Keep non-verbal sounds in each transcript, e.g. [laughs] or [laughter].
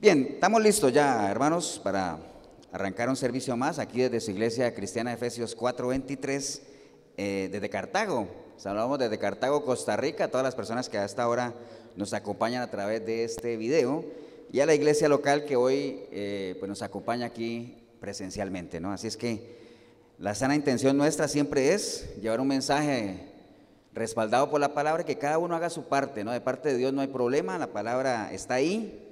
Bien, estamos listos ya, hermanos, para arrancar un servicio más aquí desde su iglesia cristiana Efesios 4:23, eh, desde Cartago. Saludamos desde Cartago, Costa Rica, a todas las personas que hasta ahora nos acompañan a través de este video y a la iglesia local que hoy eh, pues nos acompaña aquí presencialmente, ¿no? Así es que la sana intención nuestra siempre es llevar un mensaje respaldado por la palabra, que cada uno haga su parte, ¿no? De parte de Dios no hay problema, la palabra está ahí,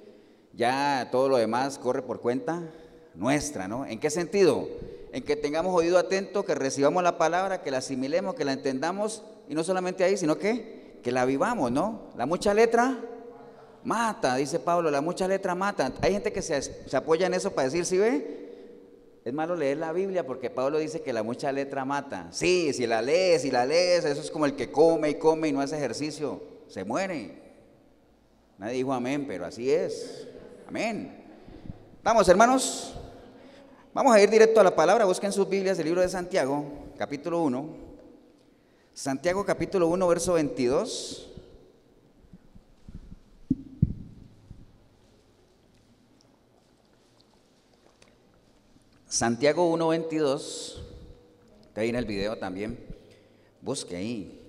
ya todo lo demás corre por cuenta nuestra, ¿no? ¿En qué sentido? En que tengamos oído atento, que recibamos la palabra, que la asimilemos, que la entendamos, y no solamente ahí, sino que, que la vivamos, ¿no? La mucha letra mata, dice Pablo, la mucha letra mata. Hay gente que se, apoya en eso para decir, si ve, es malo leer la Biblia porque Pablo dice que la mucha letra mata. Sí, si la lees, si la lees, eso es como el que come y come y no hace ejercicio, se muere. Nadie dijo amén, pero así es. Amén. Vamos, hermanos. Vamos a ir directo a la palabra. Busquen sus Biblias el libro de Santiago, capítulo 1. Santiago, capítulo 1, verso 22. Santiago 1.22, está ahí en el video también, busque ahí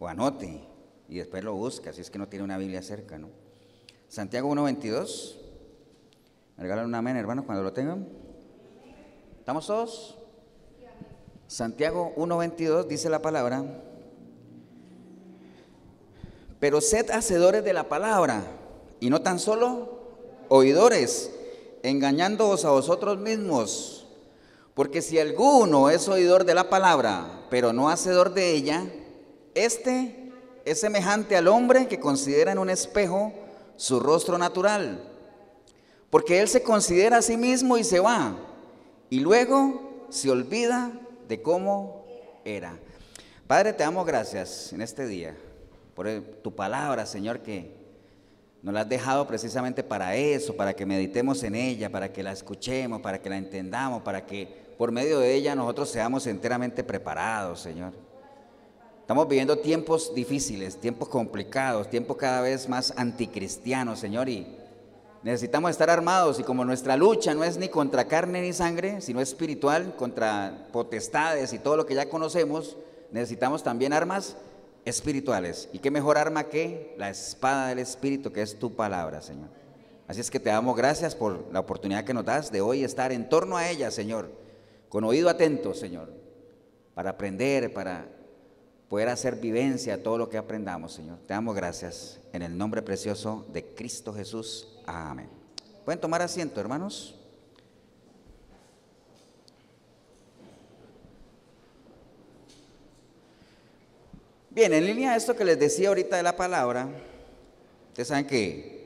o anote y después lo busca, si es que no tiene una Biblia cerca, ¿no? Santiago 1.22, me regalan un amén, hermanos, cuando lo tengan. ¿Estamos todos? Santiago 1.22 dice la palabra, pero sed hacedores de la palabra y no tan solo oidores, engañándoos a vosotros mismos. Porque si alguno es oidor de la palabra, pero no hacedor de ella, este es semejante al hombre que considera en un espejo su rostro natural. Porque él se considera a sí mismo y se va. Y luego se olvida de cómo era. Padre, te damos gracias en este día por tu palabra, Señor, que nos la has dejado precisamente para eso, para que meditemos en ella, para que la escuchemos, para que la entendamos, para que por medio de ella nosotros seamos enteramente preparados, Señor. Estamos viviendo tiempos difíciles, tiempos complicados, tiempos cada vez más anticristianos, Señor, y necesitamos estar armados y como nuestra lucha no es ni contra carne ni sangre, sino espiritual, contra potestades y todo lo que ya conocemos, necesitamos también armas espirituales. ¿Y qué mejor arma que la espada del Espíritu, que es tu palabra, Señor? Así es que te damos gracias por la oportunidad que nos das de hoy estar en torno a ella, Señor con oído atento, Señor, para aprender, para poder hacer vivencia todo lo que aprendamos, Señor. Te damos gracias en el nombre precioso de Cristo Jesús. Amén. ¿Pueden tomar asiento, hermanos? Bien, en línea a esto que les decía ahorita de la palabra, ustedes saben que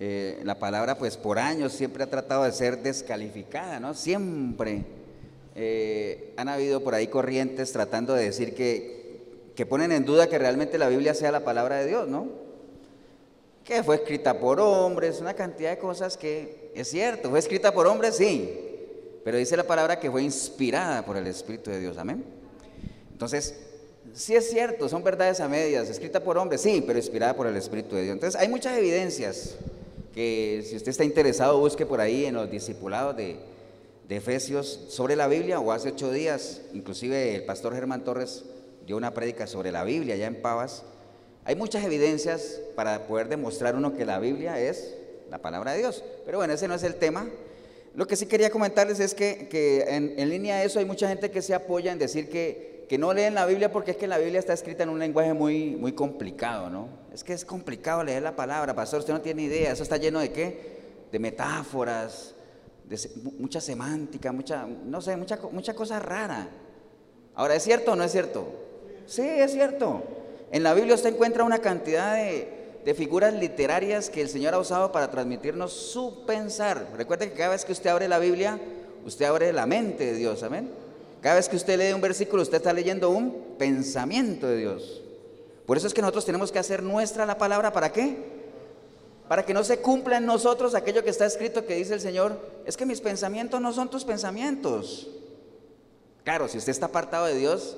eh, la palabra pues por años siempre ha tratado de ser descalificada, ¿no? Siempre eh, han habido por ahí corrientes tratando de decir que, que ponen en duda que realmente la Biblia sea la palabra de Dios, ¿no? Que fue escrita por hombres, una cantidad de cosas que es cierto, fue escrita por hombres, sí, pero dice la palabra que fue inspirada por el Espíritu de Dios, amén. Entonces, sí es cierto, son verdades a medias, escrita por hombres, sí, pero inspirada por el Espíritu de Dios. Entonces, hay muchas evidencias que si usted está interesado, busque por ahí en los discipulados de, de Efesios sobre la Biblia, o hace ocho días, inclusive el pastor Germán Torres dio una prédica sobre la Biblia allá en Pavas. Hay muchas evidencias para poder demostrar uno que la Biblia es la palabra de Dios. Pero bueno, ese no es el tema. Lo que sí quería comentarles es que, en, línea a eso hay mucha gente que se apoya en decir que, que, no leen la Biblia porque es que la Biblia está escrita en un lenguaje muy, muy complicado, ¿no? Es que es complicado leer la palabra, pastor, usted no tiene idea, eso está lleno de qué? De metáforas, mucha semántica, mucha, no sé, mucha, mucha cosa rara. Ahora, ¿es cierto o no es cierto? Sí, es cierto. En la Biblia usted encuentra una cantidad de, figuras literarias que el Señor ha usado para transmitirnos su pensar. Recuerde que cada vez que usted abre la Biblia, usted abre la mente de Dios, amén. Cada vez que usted lee un versículo, usted está leyendo un pensamiento de Dios. Por eso es que nosotros tenemos que hacer nuestra la palabra, ¿para qué? para que no se cumpla en nosotros aquello que está escrito que dice el Señor, es que mis pensamientos no son tus pensamientos. Claro, si usted está apartado de Dios,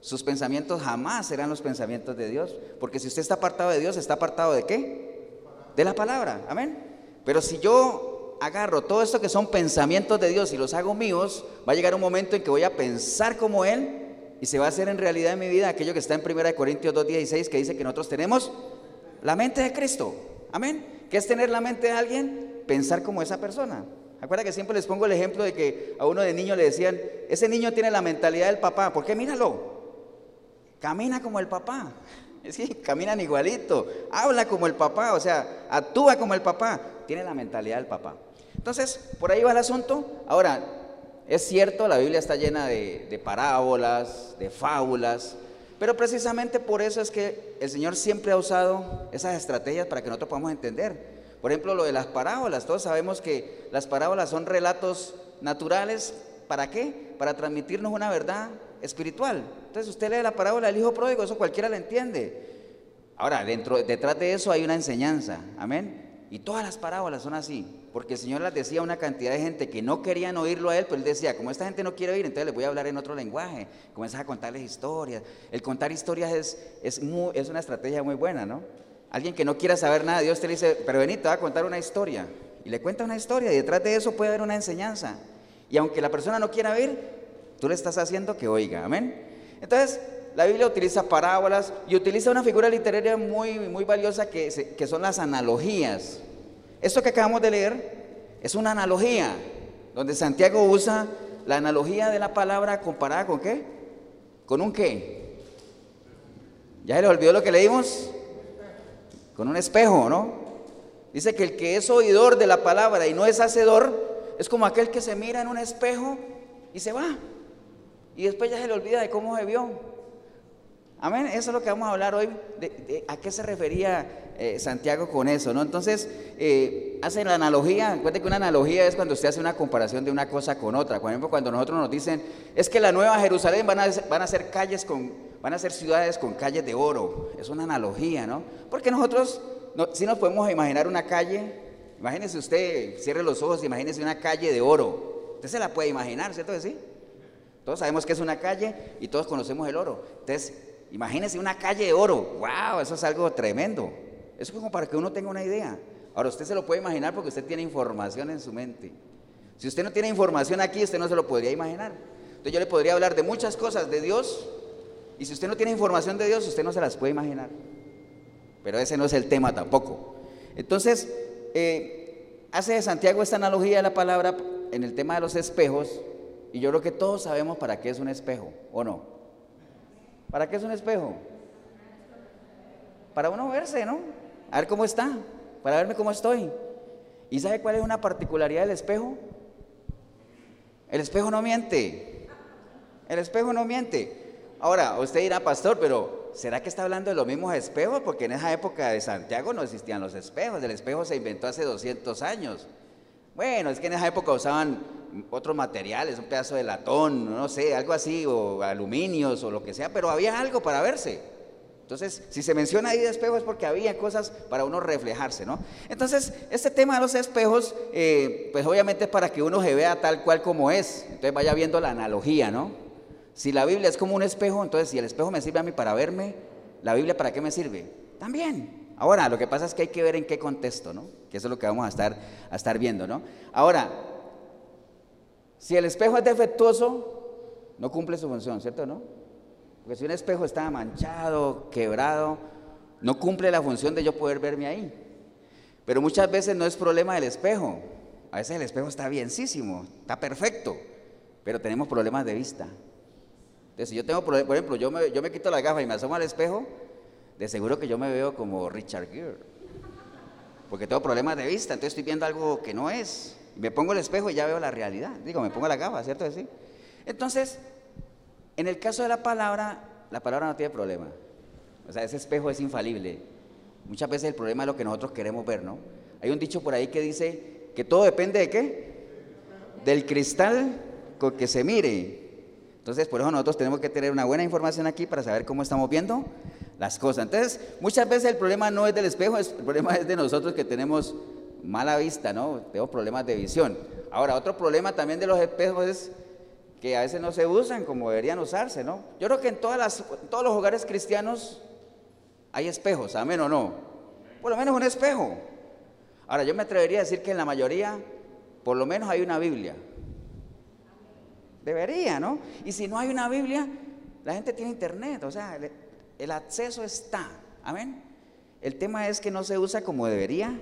sus pensamientos jamás serán los pensamientos de Dios, porque si usted está apartado de Dios, está apartado de qué? De la palabra, amén. Pero si yo agarro todo esto que son pensamientos de Dios y los hago míos, va a llegar un momento en que voy a pensar como Él y se va a hacer en realidad en mi vida aquello que está en 1 Corintios 2.16 que dice que nosotros tenemos la mente de Cristo. Amén. ¿Qué es tener la mente de alguien? Pensar como esa persona. Acuerda que siempre les pongo el ejemplo de que a uno de niño le decían, ese niño tiene la mentalidad del papá, ¿por qué? Míralo, camina como el papá. [laughs] Es que caminan igualito, habla como el papá, o sea, actúa como el papá, tiene la mentalidad del papá. Entonces, por ahí va el asunto. Ahora, es cierto, la Biblia está llena de, de parábolas, de fábulas, pero precisamente por eso es que el Señor siempre ha usado esas estrategias para que nosotros podamos entender. Por ejemplo, lo de las parábolas. Todos sabemos que las parábolas son relatos naturales. ¿Para qué? Para transmitirnos una verdad espiritual. Entonces usted lee la parábola del hijo pródigo, eso cualquiera la entiende. Ahora, dentro, detrás de eso hay una enseñanza. Amén. Y todas las parábolas son así, porque el Señor las decía a una cantidad de gente que no querían oírlo a Él, pero Él decía, como esta gente no quiere oír, entonces les voy a hablar en otro lenguaje, comienzas a contarles historias. El contar historias es, es, es una estrategia muy buena, ¿no? Alguien que no quiera saber nada, Dios te dice, pero vení, te va a contar una historia. Y le cuenta una historia y detrás de eso puede haber una enseñanza. Y aunque la persona no quiera oír, tú le estás haciendo que oiga. Amén. Entonces, la Biblia utiliza parábolas y utiliza una figura literaria muy, muy valiosa que, que son las analogías. Esto que acabamos de leer es una analogía, donde Santiago usa la analogía de la palabra comparada con qué? ¿Con un qué? ¿Ya se le olvidó lo que leímos? con un espejo, ¿no? Dice que el que es oidor de la palabra y no es hacedor, es como aquel que se mira en un espejo y se va. Y después ya se le olvida de cómo se vio. Amén. Eso es lo que vamos a hablar hoy. ¿A qué se refería eh, Santiago con eso? ¿no? Entonces, eh, hace la analogía. Recuerde que una analogía es cuando usted hace una comparación de una cosa con otra. Por ejemplo, cuando nosotros nos dicen, es que la nueva Jerusalén van a, van a ser calles con, van a ser ciudades con calles de oro. Es una analogía, ¿no? Porque nosotros, si nos podemos imaginar una calle, imagínese usted, cierre los ojos, imagínese una calle de oro. Usted se la puede imaginar, ¿cierto que sí? Todos sabemos que es una calle y todos conocemos el oro. Entonces, imagínese una calle de oro. ¡Wow! Eso es algo tremendo. Eso es como para que uno tenga una idea. Ahora, usted se lo puede imaginar porque usted tiene información en su mente. Si usted no tiene información aquí, usted no se lo podría imaginar. Entonces yo le podría hablar de muchas cosas de Dios y si usted no tiene información de Dios, usted no se las puede imaginar. Pero ese no es el tema tampoco. Entonces, eh, hace Santiago esta analogía de la palabra en el tema de los espejos, y yo creo que todos sabemos para qué es un espejo, ¿o no? ¿Para qué es un espejo? Para uno verse, ¿no? A ver cómo está, para verme cómo estoy. ¿Y sabe cuál es una particularidad del espejo? El espejo no miente. El espejo no miente. Ahora, usted dirá, pastor, pero ¿será que está hablando de los mismos espejos? Porque en esa época de Santiago no existían los espejos, el espejo se inventó hace 200 años. Bueno, es que en esa época usaban otros materiales, un pedazo de latón, no sé, algo así, o aluminios o lo que sea, pero había algo para verse. Entonces, si se menciona ahí de espejo es porque había cosas para uno reflejarse, ¿no? Entonces, este tema de los espejos, eh, pues obviamente es para que uno se vea tal cual como es. Entonces vaya viendo la analogía, ¿no? Si la Biblia es como un espejo, entonces si el espejo me sirve a mí para verme, ¿la Biblia para qué me sirve? También. Ahora, lo que pasa es que hay que ver en qué contexto, ¿no? Que eso es lo que vamos a estar, a estar viendo, ¿no? Ahora, si el espejo es defectuoso, no cumple su función, ¿cierto, no? Porque si un espejo está manchado, quebrado, no cumple la función de yo poder verme ahí. Pero muchas veces no es problema del espejo. A veces el espejo está bienísimo, está perfecto, pero tenemos problemas de vista si yo tengo, por ejemplo, yo me, yo me quito la gafa y me asomo al espejo, de seguro que yo me veo como Richard Gere. Porque tengo problemas de vista, entonces estoy viendo algo que no es. Me pongo el espejo y ya veo la realidad. Digo, me pongo la gafa, ¿cierto? Entonces, en el caso de la palabra, la palabra no tiene problema. O sea, ese espejo es infalible. Muchas veces el problema es lo que nosotros queremos ver, ¿no? Hay un dicho por ahí que dice que todo depende de qué? Del cristal con que se mire. Entonces, por eso nosotros tenemos que tener una buena información aquí para saber cómo estamos viendo las cosas. Entonces, muchas veces el problema no es del espejo, el problema es de nosotros que tenemos mala vista, ¿no? Tenemos problemas de visión. Ahora, otro problema también de los espejos es que a veces no se usan como deberían usarse, ¿no? Yo creo que en todos los hogares cristianos hay espejos, amén o no. Por lo menos un espejo. Ahora, yo me atrevería a decir que en la mayoría, por lo menos hay una Biblia. Debería, ¿no? Y si no hay una Biblia, la gente tiene internet, o sea, el, acceso está. Amén. El tema es que no se usa como debería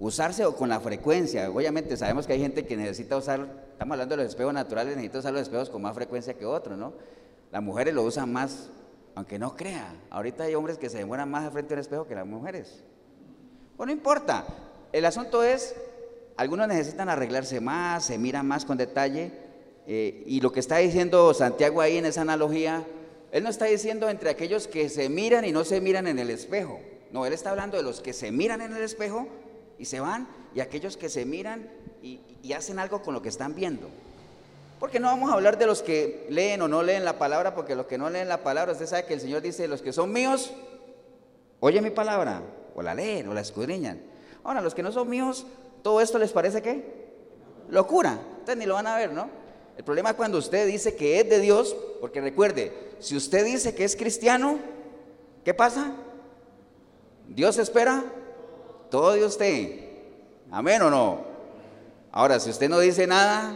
usarse o con la frecuencia. Obviamente sabemos que hay gente que necesita usar, estamos hablando de los espejos naturales, necesita usar los espejos con más frecuencia que otros, ¿no? Las mujeres lo usan más, aunque no crea. Ahorita hay hombres que se demoran más frente al espejo que las mujeres. Bueno, no importa. El asunto es, algunos necesitan arreglarse más, se miran más con detalle. Eh, y lo que está diciendo Santiago ahí en esa analogía, él no está diciendo entre aquellos que se miran y no se miran en el espejo. No, él está hablando de los que se miran en el espejo y se van, y aquellos que se miran y, hacen algo con lo que están viendo. Porque no vamos a hablar de los que leen o no leen la palabra, porque los que no leen la palabra, usted sabe que el Señor dice, los que son míos, oye mi palabra, o la leen, o la escudriñan. Ahora, los que no son míos, todo esto les parece qué? Locura. Ustedes ni lo van a ver, ¿no? El problema es cuando usted dice que es de Dios, porque recuerde, si usted dice que es cristiano, ¿qué pasa? Dios espera todo de usted. Amén o no. Ahora, si usted no dice nada,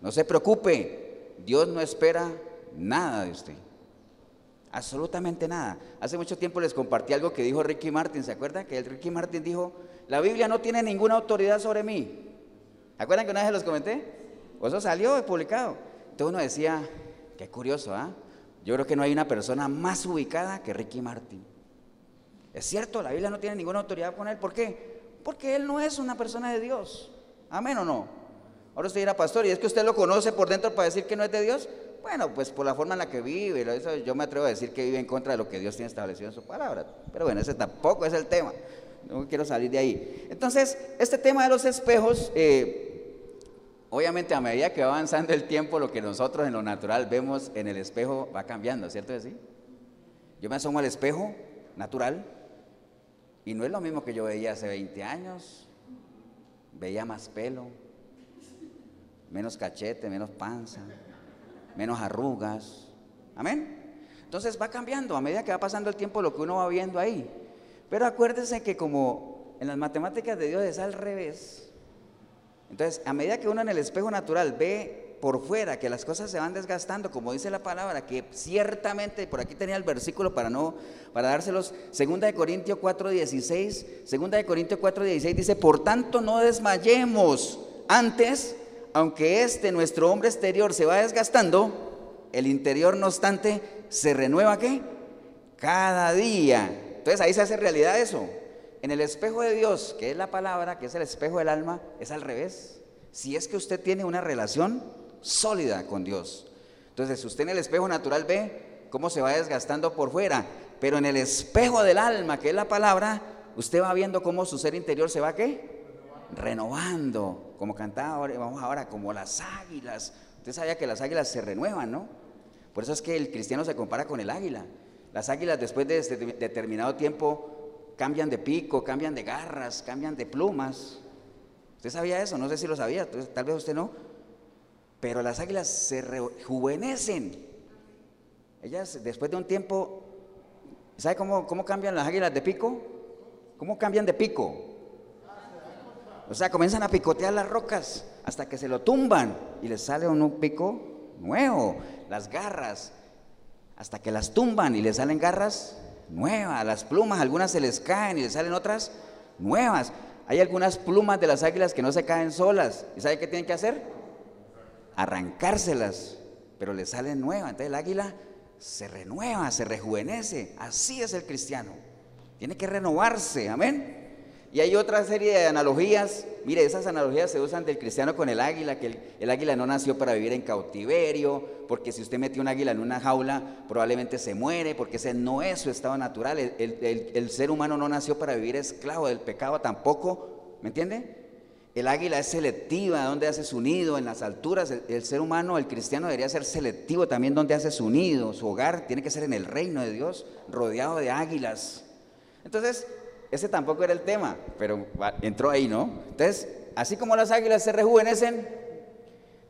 no se preocupe. Dios no espera nada de usted. Absolutamente nada. Hace mucho tiempo les compartí algo que dijo Ricky Martin. ¿Se acuerdan? Que el Ricky Martin dijo, la Biblia no tiene ninguna autoridad sobre mí. ¿Se acuerdan que una vez se los comenté? Eso salió publicado. Entonces uno decía, qué curioso, ¿ah? Yo creo que no hay una persona más ubicada que Ricky Martin. Es cierto, la Biblia no tiene ninguna autoridad con él. ¿Por qué? Porque él no es una persona de Dios. Amén o no. Ahora usted dirá, pastor, ¿y es que usted lo conoce por dentro para decir que no es de Dios? Bueno, pues por la forma en la que vive, yo me atrevo a decir que vive en contra de lo que Dios tiene establecido en su palabra. Pero bueno, ese tampoco es el tema. No quiero salir de ahí. Entonces, este tema de los espejos, eh, obviamente a medida que va avanzando el tiempo, lo que nosotros en lo natural vemos en el espejo va cambiando, ¿cierto? ¿Sí? Yo me asomo al espejo natural y no es lo mismo que yo veía hace 20 años. Veía más pelo, menos cachete, menos panza menos arrugas. Amén. Entonces va cambiando a medida que va pasando el tiempo lo que uno va viendo ahí. Pero acuérdese que como en las matemáticas de Dios es al revés. Entonces, a medida que uno en el espejo natural ve por fuera que las cosas se van desgastando, como dice la palabra, que ciertamente, por aquí tenía el versículo para no, para dárselos, segunda de Corintios 4.16, segunda de Corintios 4.16 dice, por tanto no desmayemos antes, aunque este nuestro hombre exterior se va desgastando, el interior no obstante se renueva qué? Cada día. Entonces ahí se hace realidad eso. En el espejo de Dios, que es la palabra, que es el espejo del alma, es al revés. Si es que usted tiene una relación sólida con Dios. Entonces, usted en el espejo natural ve cómo se va desgastando por fuera, pero en el espejo del alma, que es la palabra, usted va viendo cómo su ser interior se va qué? renovando, como cantaba ahora, vamos ahora, como las águilas. Usted sabía que las águilas se renuevan, ¿no? Por eso es que el cristiano se compara con el águila. Las águilas después de determinado tiempo cambian de pico, cambian de garras, cambian de plumas. ¿Usted sabía eso? No sé si lo sabía, tal vez usted no. Pero las águilas se rejuvenecen. Ellas después de un tiempo, ¿sabe cómo, cómo cambian las águilas de pico? ¿Cómo cambian de pico? O sea, comienzan a picotear las rocas hasta que se lo tumban y les sale un pico nuevo, las garras, hasta que las tumban y les salen garras nuevas, las plumas, algunas se les caen y les salen otras nuevas. Hay algunas plumas de las águilas que no se caen solas. ¿Y sabe qué tienen que hacer? Arrancárselas, pero les salen nuevas. Entonces el águila se renueva, se rejuvenece. Así es el cristiano. Tiene que renovarse, amén. Y hay otra serie de analogías. Mire, esas analogías se usan del cristiano con el águila, que el, águila no nació para vivir en cautiverio, porque si usted metió un águila en una jaula, probablemente se muere, porque ese no es su estado natural. El, ser humano no nació para vivir esclavo del pecado tampoco, ¿me entiende? El águila es selectiva, donde hace su nido, en las alturas. el ser humano, el cristiano debería ser selectivo también donde hace su nido, su hogar, tiene que ser en el reino de Dios, rodeado de águilas. Entonces, ese tampoco era el tema, pero entró ahí, ¿no? Entonces, así como las águilas se rejuvenecen,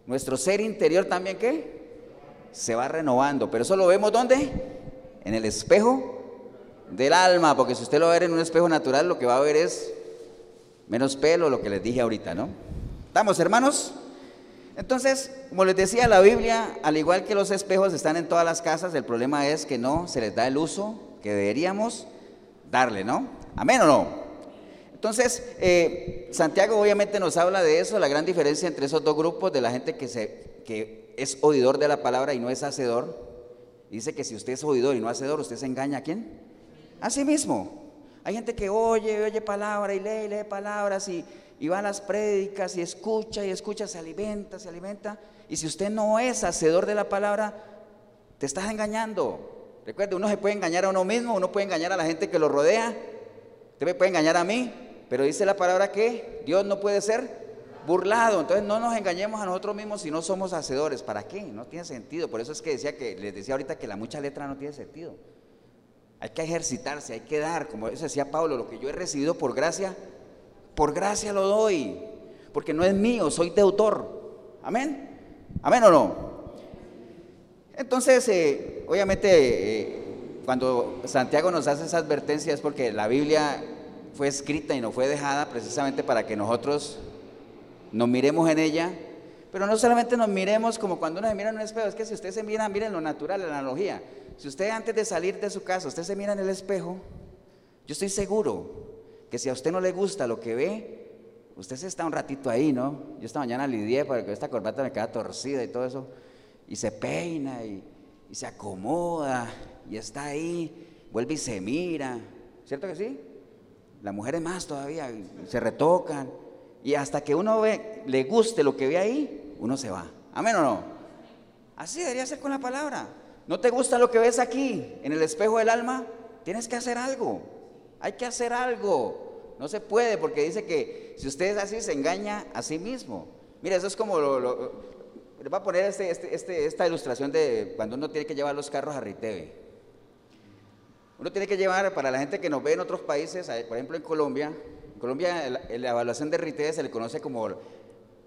nuestro ser interior también, ¿qué? Se va renovando. Pero eso lo vemos ¿dónde? En el espejo del alma, porque si usted lo ve en un espejo natural, lo que va a ver es Menos pelo, lo que les dije ahorita, ¿no? ¿Estamos, hermanos? Entonces, como les decía, la Biblia, al igual que los espejos, están en todas las casas. El problema es que no se les da el uso que deberíamos darle, ¿no? Amén o no. Entonces, eh, Santiago obviamente nos habla de eso, la gran diferencia entre esos dos grupos, de la gente que, se, que es oidor de la palabra y no es hacedor. Dice que si usted es oidor y no hacedor, usted se engaña a quién? A sí mismo. Hay gente que oye, oye palabra y lee, lee palabras y, va a las prédicas y escucha y escucha, se alimenta, se alimenta. Y si usted no es hacedor de la palabra, te estás engañando. Recuerde, uno se puede engañar a uno mismo, uno puede engañar a la gente que lo rodea, usted me puede engañar a mí, pero dice la palabra que Dios no puede ser burlado. Entonces no nos engañemos a nosotros mismos si no somos hacedores. ¿Para qué? No tiene sentido. Por eso es que decía que les decía ahorita que la mucha letra no tiene sentido. Hay que ejercitarse, hay que dar, como decía Pablo, lo que yo he recibido por gracia, por gracia lo doy, porque no es mío, soy deutor. Amén. Amén o no. Entonces, eh, obviamente, eh, cuando Santiago nos hace esa advertencia es porque la Biblia fue escrita y no fue dejada precisamente para que nosotros nos miremos en ella, pero no solamente nos miremos como cuando uno se mira en un espejo, es que si usted se mira, miren lo natural, la analogía. Si usted antes de salir de su casa, usted se mira en el espejo, yo estoy seguro que si a usted no le gusta lo que ve, usted se está un ratito ahí, ¿no? Yo esta mañana lidié porque esta corbata me queda torcida y todo eso, y se peina y, se acomoda y está ahí, vuelve y se mira, ¿cierto que sí? Las mujeres más todavía, se retocan, y hasta que uno ve, le guste lo que ve ahí, uno se va. ¿Amén o no? Así debería ser con la palabra. ¿No te gusta lo que ves aquí, en el espejo del alma? Tienes que hacer algo. Hay que hacer algo. No se puede porque dice que si usted es así, se engaña a sí mismo. Mira, eso es como lo, le voy a poner este, este, este, esta ilustración de cuando uno tiene que llevar los carros a Riteve. Uno tiene que llevar, para la gente que nos ve en otros países, por ejemplo en Colombia, en Colombia la, la evaluación de Riteve se le conoce como,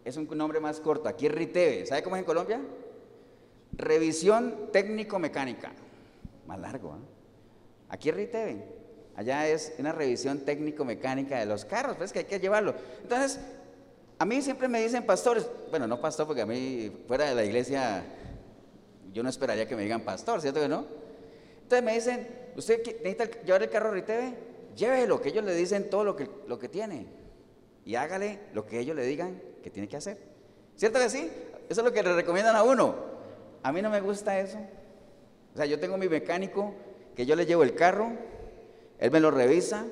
es un nombre más corto, aquí es Riteve. ¿Sabe cómo es en Colombia? Revisión técnico-mecánica. Más largo, ¿eh? Aquí es Riteve. Allá es una revisión técnico-mecánica de los carros, pues que hay que llevarlo. Entonces, a mí siempre me dicen pastores, bueno, no pastor, porque a mí fuera de la iglesia yo no esperaría que me digan pastor, ¿cierto que no? Entonces me dicen, ¿usted necesita llevar el carro a Riteve? Llévelo, que ellos le dicen todo lo que, lo que tiene. Y hágale lo que ellos le digan tiene que hacer. ¿Cierto que sí? Eso es lo que le recomiendan a uno. A mí no me gusta eso. O sea, yo tengo mi mecánico que yo le llevo el carro, él me lo revisa,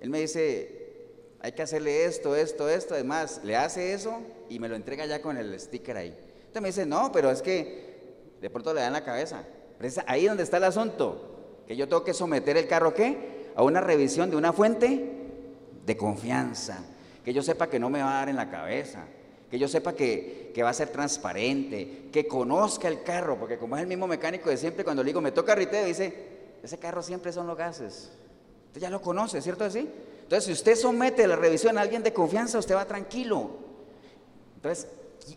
él me dice, hay que hacerle esto, esto, esto, además, le hace eso y me lo entrega ya con el sticker ahí. Entonces me dice, no, pero es que de pronto le dan la cabeza. Pero es ahí donde está el asunto, que yo tengo que someter el carro, ¿qué? A una revisión de una fuente de confianza, que yo sepa que no me va a dar en la cabeza, que yo sepa que, que, va a ser transparente, que conozca el carro, porque como es el mismo mecánico de siempre, cuando le digo, me toca riteo, dice, ese carro siempre son los gases. Usted ya lo conoce, ¿cierto así? Entonces, si usted somete la revisión a alguien de confianza, usted va tranquilo. Entonces,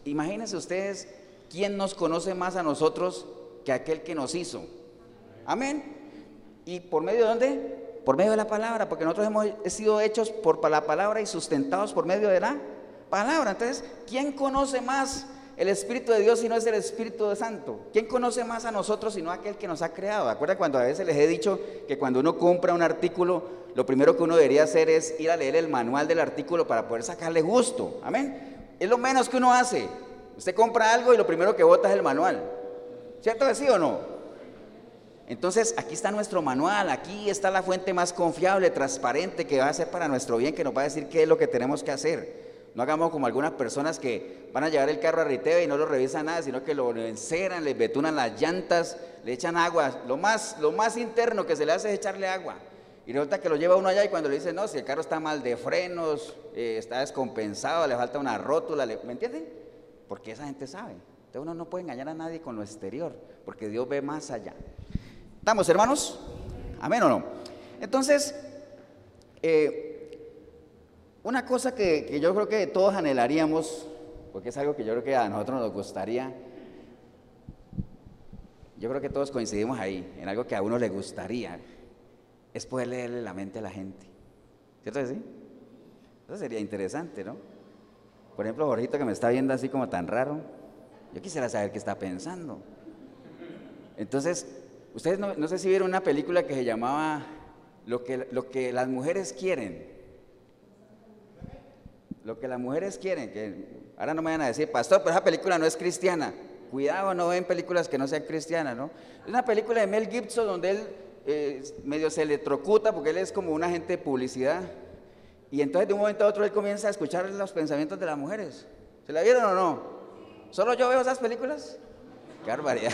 imagínense ustedes quién nos conoce más a nosotros que aquel que nos hizo. Amén. ¿Y por medio de dónde? Por medio de la palabra, porque nosotros hemos sido hechos por la palabra y sustentados por medio de la palabra. Entonces, ¿quién conoce más el Espíritu de Dios si no es el Espíritu Santo? ¿Quién conoce más a nosotros sino aquel que nos ha creado? ¿Acuerda cuando a veces les he dicho que cuando uno compra un artículo, lo primero que uno debería hacer es ir a leer el manual del artículo para poder sacarle gusto? Amén. Es lo menos que uno hace. Usted compra algo y lo primero que vota es el manual. ¿Cierto sí o no? Entonces, aquí está nuestro manual, aquí está la fuente más confiable, transparente, que va a ser para nuestro bien, que nos va a decir qué es lo que tenemos que hacer. No hagamos como algunas personas que van a llevar el carro a Riteve y no lo revisan nada, sino que lo enceran, le betunan las llantas, le echan agua. Lo más, lo más interno que se le hace es echarle agua. Y resulta que lo lleva uno allá y cuando le dice, no, si el carro está mal de frenos, eh, está descompensado, le falta una rótula, ¿me entienden? Porque esa gente sabe. Entonces uno no puede engañar a nadie con lo exterior, porque Dios ve más allá. ¿Estamos, hermanos? ¿Amén o no? Entonces, eh, una cosa que, yo creo que todos anhelaríamos, porque es algo que yo creo que a nosotros nos gustaría, yo creo que todos coincidimos ahí, en algo que a uno le gustaría, es poder leerle la mente a la gente. ¿Cierto que sí? Eso sería interesante, ¿no? Por ejemplo, Jorgito que me está viendo así como tan raro, yo quisiera saber qué está pensando. Entonces, ustedes no, sé si vieron una película que se llamaba Lo que, lo que las mujeres quieren. Lo que las mujeres quieren, que ahora no me van a decir, pastor, pero esa película no es cristiana. Cuidado, no ven películas que no sean cristianas, ¿no? Es una película de Mel Gibson donde él eh, medio se electrocuta porque él es como un agente de publicidad. Y entonces de un momento a otro él comienza a escuchar los pensamientos de las mujeres. ¿Se la vieron o no? ¿Solo yo veo esas películas? Qué barbaridad.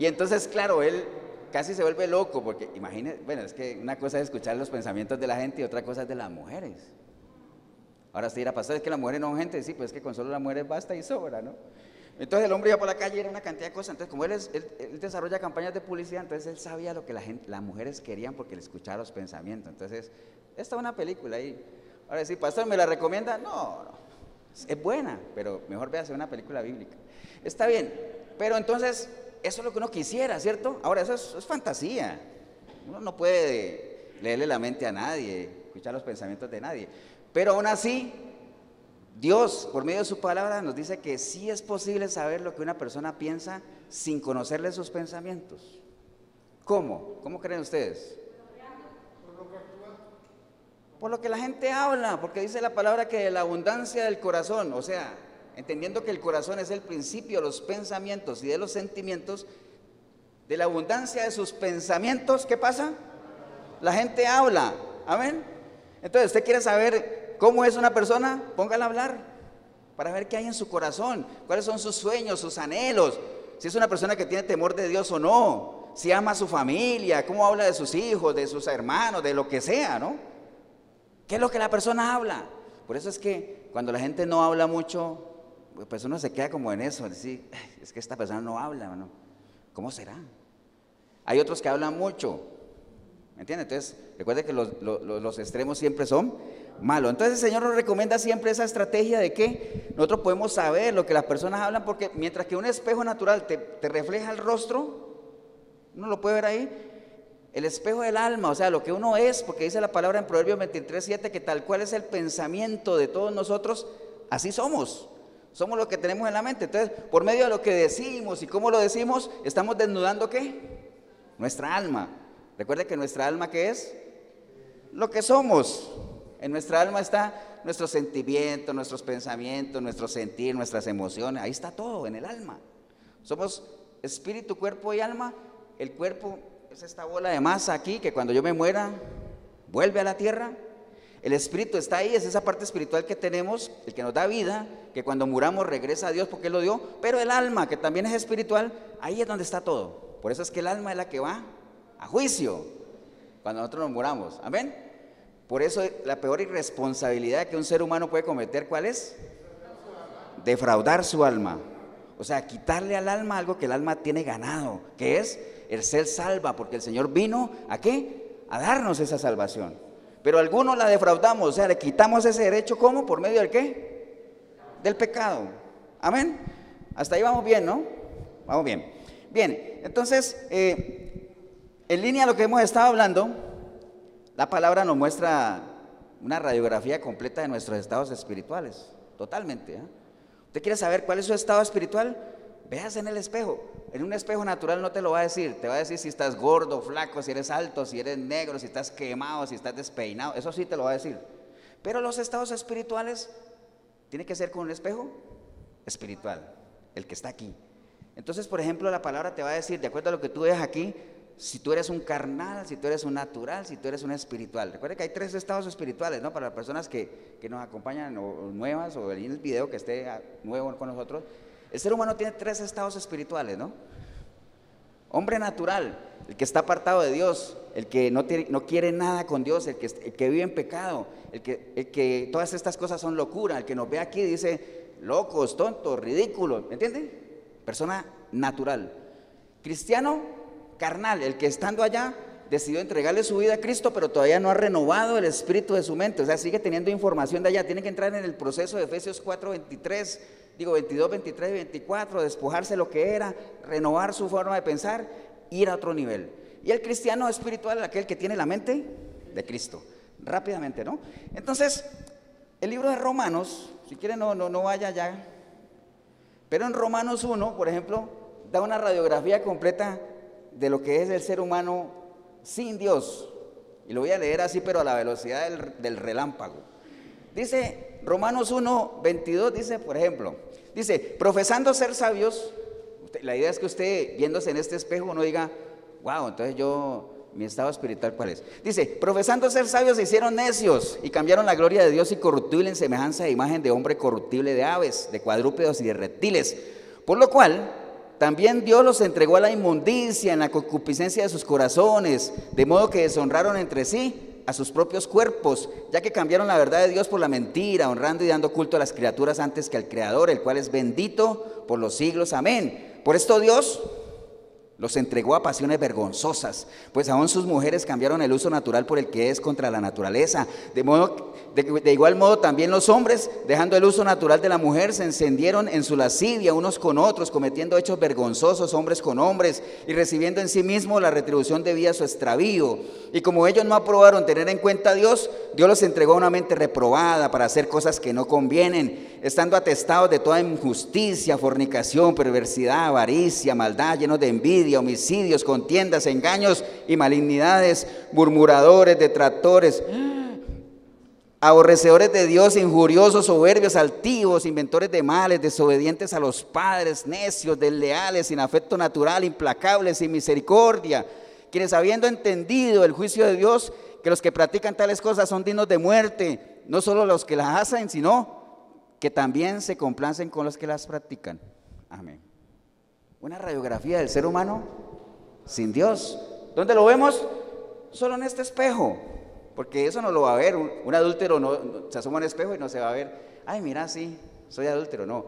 Y entonces, claro, él casi se vuelve loco porque imagínense, bueno, es que una cosa es escuchar los pensamientos de la gente y otra cosa es de las mujeres. Ahora usted dirá, pastor, es que las mujeres no son gente, sí, pues es que con solo las mujeres basta y sobra, ¿no? Entonces el hombre iba por la calle y era una cantidad de cosas. Entonces, como él, él, desarrolla campañas de publicidad, entonces él sabía lo que la gente, las mujeres querían porque le escuchaba los pensamientos. Entonces, esta es una película ahí. Ahora sí, pastor, ¿me la recomienda? No, no. Es buena, pero mejor véase una película bíblica. Está bien, pero entonces, eso es lo que uno quisiera, ¿cierto? Ahora, eso es, es fantasía. Uno no puede leerle la mente a nadie, escuchar los pensamientos de nadie. Pero aún así, Dios, por medio de su palabra, nos dice que sí es posible saber lo que una persona piensa sin conocerle sus pensamientos. ¿Cómo? ¿Cómo creen ustedes? Por lo que la gente habla, porque dice la palabra que de la abundancia del corazón, o sea, entendiendo que el corazón es el principio de los pensamientos y de los sentimientos, de la abundancia de sus pensamientos, ¿qué pasa? La gente habla, amén. Entonces, usted quiere saber ¿Cómo es una persona? Póngala a hablar para ver qué hay en su corazón, cuáles son sus sueños, sus anhelos, si es una persona que tiene temor de Dios o no, si ama a su familia, cómo habla de sus hijos, de sus hermanos, de lo que sea, ¿no? ¿Qué es lo que la persona habla? Por eso es que cuando la gente no habla mucho, pues uno se queda como en eso, decir, es que esta persona no habla, ¿no? ¿Cómo será? Hay otros que hablan mucho, ¿me entiende? Entonces, recuerde que los, extremos siempre son malo. Entonces el Señor nos recomienda siempre esa estrategia de que nosotros podemos saber lo que las personas hablan, porque mientras que un espejo natural te, refleja el rostro, uno lo puede ver ahí, el espejo del alma, o sea, lo que uno es, porque dice la palabra en Proverbios 23, 7, que tal cual es el pensamiento de todos nosotros, así somos. Somos lo que tenemos en la mente. Entonces, por medio de lo que decimos y cómo lo decimos, estamos desnudando qué? Nuestra alma. Recuerde que nuestra alma, ¿qué es? Lo que somos. En nuestra alma está nuestro sentimiento, nuestros pensamientos, nuestro sentir, nuestras emociones. Ahí está todo, en el alma. Somos espíritu, cuerpo y alma. El cuerpo es esta bola de masa aquí que cuando yo me muera vuelve a la tierra. El espíritu está ahí, es esa parte espiritual que tenemos, el que nos da vida, que cuando muramos regresa a Dios porque Él lo dio. Pero el alma, que también es espiritual, ahí es donde está todo. Por eso es que el alma es la que va a juicio cuando nosotros nos muramos. Amén. Por eso la peor irresponsabilidad que un ser humano puede cometer, ¿cuál es? Defraudar su alma. O sea, quitarle al alma algo que el alma tiene ganado, que es el ser salva, porque el Señor vino a qué? A darnos esa salvación. Pero algunos la defraudamos, o sea, le quitamos ese derecho, ¿cómo? ¿Por medio del qué? Del pecado. Amén. Hasta ahí vamos bien, ¿no? Vamos bien. Bien, entonces, eh, en línea a lo que hemos estado hablando, la palabra nos muestra una radiografía completa de nuestros estados espirituales, totalmente. ¿eh? ¿Usted quiere saber cuál es su estado espiritual? Véase en el espejo. En un espejo natural no te lo va a decir. Te va a decir si estás gordo, flaco, si eres alto, si eres negro, si estás quemado, si estás despeinado. Eso sí te lo va a decir. Pero los estados espirituales tiene que ser con un espejo espiritual, el que está aquí. Entonces, por ejemplo, la palabra te va a decir, de acuerdo a lo que tú ves aquí, si tú eres un carnal, si tú eres un natural, si tú eres un espiritual. Recuerda que hay tres estados espirituales, ¿no? Para las personas que, nos acompañan o, nuevas o en el video que esté nuevo con nosotros. El ser humano tiene tres estados espirituales, ¿no? Hombre natural, el que está apartado de Dios, el que no, quiere nada con Dios, el que, vive en pecado, el que, todas estas cosas son locura, el que nos ve aquí dice locos, tontos, ridículos, ¿me entienden? Persona natural. Cristiano, carnal, el que estando allá decidió entregarle su vida a Cristo, pero todavía no ha renovado el espíritu de su mente, o sea, sigue teniendo información de allá, tiene que entrar en el proceso de Efesios 4, 23, digo 22, 23 y 24, despojarse lo que era, renovar su forma de pensar, ir a otro nivel. Y el cristiano espiritual es aquel que tiene la mente de Cristo. rápidamente, ¿no? Entonces, el libro de Romanos, si quiere no, no, no vaya ya, pero en Romanos 1, por ejemplo, da una radiografía completa de lo que es el ser humano sin Dios. Y lo voy a leer así, pero a la velocidad del, relámpago. Dice Romanos 1, 22, dice, por ejemplo, dice, profesando ser sabios, la idea es que usted viéndose en este espejo no diga, wow, entonces yo mi estado espiritual cuál es. Dice, profesando ser sabios se hicieron necios y cambiaron la gloria de Dios incorruptible en semejanza de imagen de hombre corruptible de aves, de cuadrúpedos y de reptiles. Por lo cual, también Dios los entregó a la inmundicia en la concupiscencia de sus corazones, de modo que deshonraron entre sí a sus propios cuerpos, ya que cambiaron la verdad de Dios por la mentira, honrando y dando culto a las criaturas antes que al Creador, el cual es bendito por los siglos. Amén. Por esto Dios los entregó a pasiones vergonzosas, pues aún sus mujeres cambiaron el uso natural por el que es contra la naturaleza. De, modo, de, igual modo también los hombres, dejando el uso natural de la mujer, se encendieron en su lascivia unos con otros, cometiendo hechos vergonzosos hombres con hombres y recibiendo en sí mismos la retribución debida a su extravío. Y como ellos no aprobaron tener en cuenta a Dios, Dios los entregó a una mente reprobada para hacer cosas que no convienen, estando atestados de toda injusticia, fornicación, perversidad, avaricia, maldad, llenos de envidia homicidios, contiendas, engaños y malignidades, murmuradores, detractores, aborrecedores de Dios, injuriosos, soberbios, altivos, inventores de males, desobedientes a los padres, necios, desleales, sin afecto natural, implacables, sin misericordia, quienes habiendo entendido el juicio de Dios, que los que practican tales cosas son dignos de muerte, no solo los que las hacen, sino que también se complacen con los que las practican. Amén. Una radiografía del ser humano sin Dios. ¿Dónde lo vemos? Solo en este espejo. Porque eso no lo va a ver. Un, adúltero no, se asoma en espejo y no se va a ver. Ay, mira, sí, soy adúltero. No,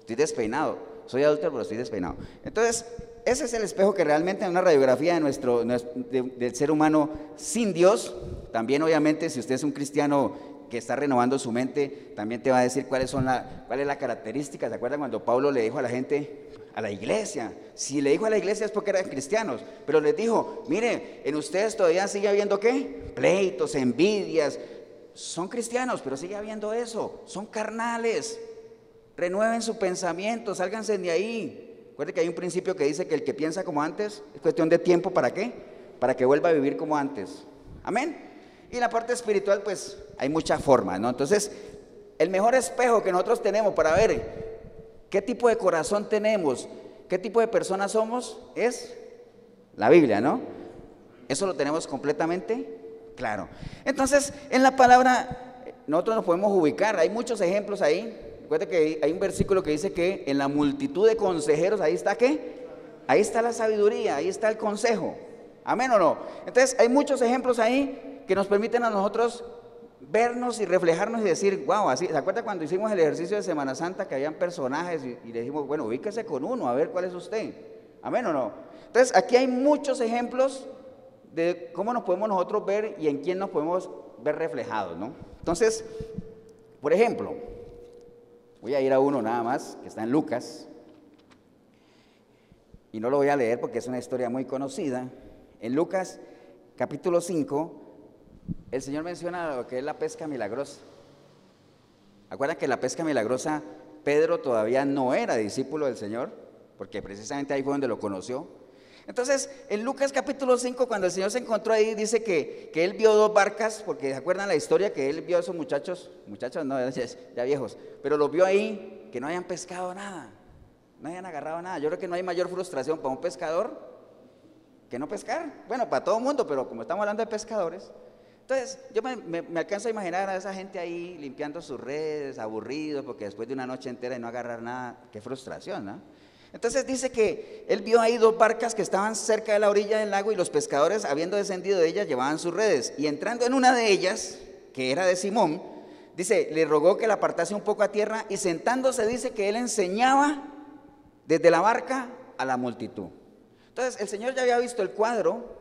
estoy despeinado. Soy adúltero, pero estoy despeinado. Entonces, ese es el espejo que realmente es una radiografía de nuestro, del ser humano sin Dios. También, obviamente, si usted es un cristiano que está renovando su mente, también te va a decir cuáles son la, cuál es la característica. ¿Se acuerdan cuando Pablo le dijo a la gente, a la iglesia. Si le dijo a la iglesia es porque eran cristianos, pero les dijo, mire, en ustedes todavía sigue habiendo qué? Pleitos, envidias. Son cristianos, pero sigue habiendo eso. Son carnales. Renueven su pensamiento, sálganse de ahí. Recuerden que hay un principio que dice que el que piensa como antes es cuestión de tiempo, ¿para qué? Para que vuelva a vivir como antes. Amén. Y en la parte espiritual, pues hay muchas formas, ¿no? Entonces, el mejor espejo que nosotros tenemos para ver ¿Qué tipo de corazón tenemos? ¿Qué tipo de personas somos? Es la Biblia, ¿no? Eso lo tenemos completamente claro. Entonces, en la palabra, nosotros nos podemos ubicar. Hay muchos ejemplos ahí. Recuerda que hay un versículo que dice que en la multitud de consejeros, ahí está qué? Ahí está la sabiduría, ahí está el consejo. Amén o no. Entonces, hay muchos ejemplos ahí que nos permiten a nosotros vernos y reflejarnos y decir, wow, así, ¿se acuerda cuando hicimos el ejercicio de Semana Santa que habían personajes y, le dijimos, bueno, ubíquese con uno, a ver cuál es usted? Amén o no. Entonces, aquí hay muchos ejemplos de cómo nos podemos nosotros ver y en quién nos podemos ver reflejados, ¿no? Entonces, por ejemplo, voy a ir a uno nada más, que está en Lucas, y no lo voy a leer porque es una historia muy conocida. En Lucas capítulo 5, el Señor menciona lo que es la pesca milagrosa. Acuerdan que la pesca milagrosa, Pedro todavía no era discípulo del Señor, porque precisamente ahí fue donde lo conoció. Entonces, en Lucas capítulo 5, cuando el Señor se encontró ahí, dice que, él vio dos barcas, porque ¿se acuerdan la historia que él vio a esos muchachos? Muchachos, no, [laughs] ya, viejos, pero los vio ahí que no hayan pescado nada, no hayan agarrado nada. Yo creo que no hay mayor frustración para un pescador que no pescar. Bueno, para todo el mundo, pero como estamos hablando de pescadores, entonces, yo me, alcanzo a imaginar a esa gente ahí limpiando sus redes, aburridos, porque después de una noche entera y no agarrar nada, qué frustración, ¿no? Entonces dice que él vio ahí dos barcas que estaban cerca de la orilla del lago y los pescadores, habiendo descendido de ellas, llevaban sus redes. Y entrando en una de ellas, que era de Simón, dice, le rogó que la apartase un poco a tierra y sentándose dice que él enseñaba desde la barca a la multitud. Entonces el Señor ya había visto el cuadro,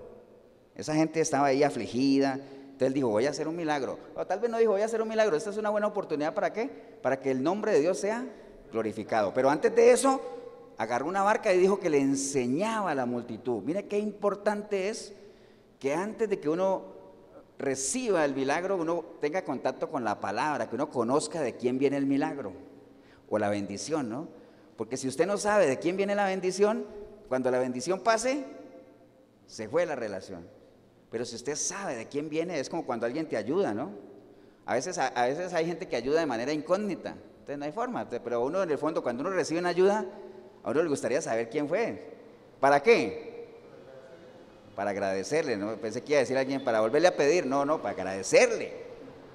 esa gente estaba ahí afligida, entonces dijo, voy a hacer un milagro. O tal vez no dijo, voy a hacer un milagro. Esta es una buena oportunidad para qué? Para que el nombre de Dios sea glorificado. Pero antes de eso, agarró una barca y dijo que le enseñaba a la multitud. Mire qué importante es que antes de que uno reciba el milagro, uno tenga contacto con la palabra, que uno conozca de quién viene el milagro o la bendición, ¿no? Porque si usted no sabe de quién viene la bendición, cuando la bendición pase, se fue la relación. Pero si usted sabe de quién viene, es como cuando alguien te ayuda, ¿no? A veces, a, veces hay gente que ayuda de manera incógnita, entonces no hay forma. Pero uno en el fondo, cuando uno recibe una ayuda, a uno le gustaría saber quién fue. ¿Para qué? Para agradecerle, ¿no? Pensé que iba a decir a alguien para volverle a pedir, no, no, para agradecerle.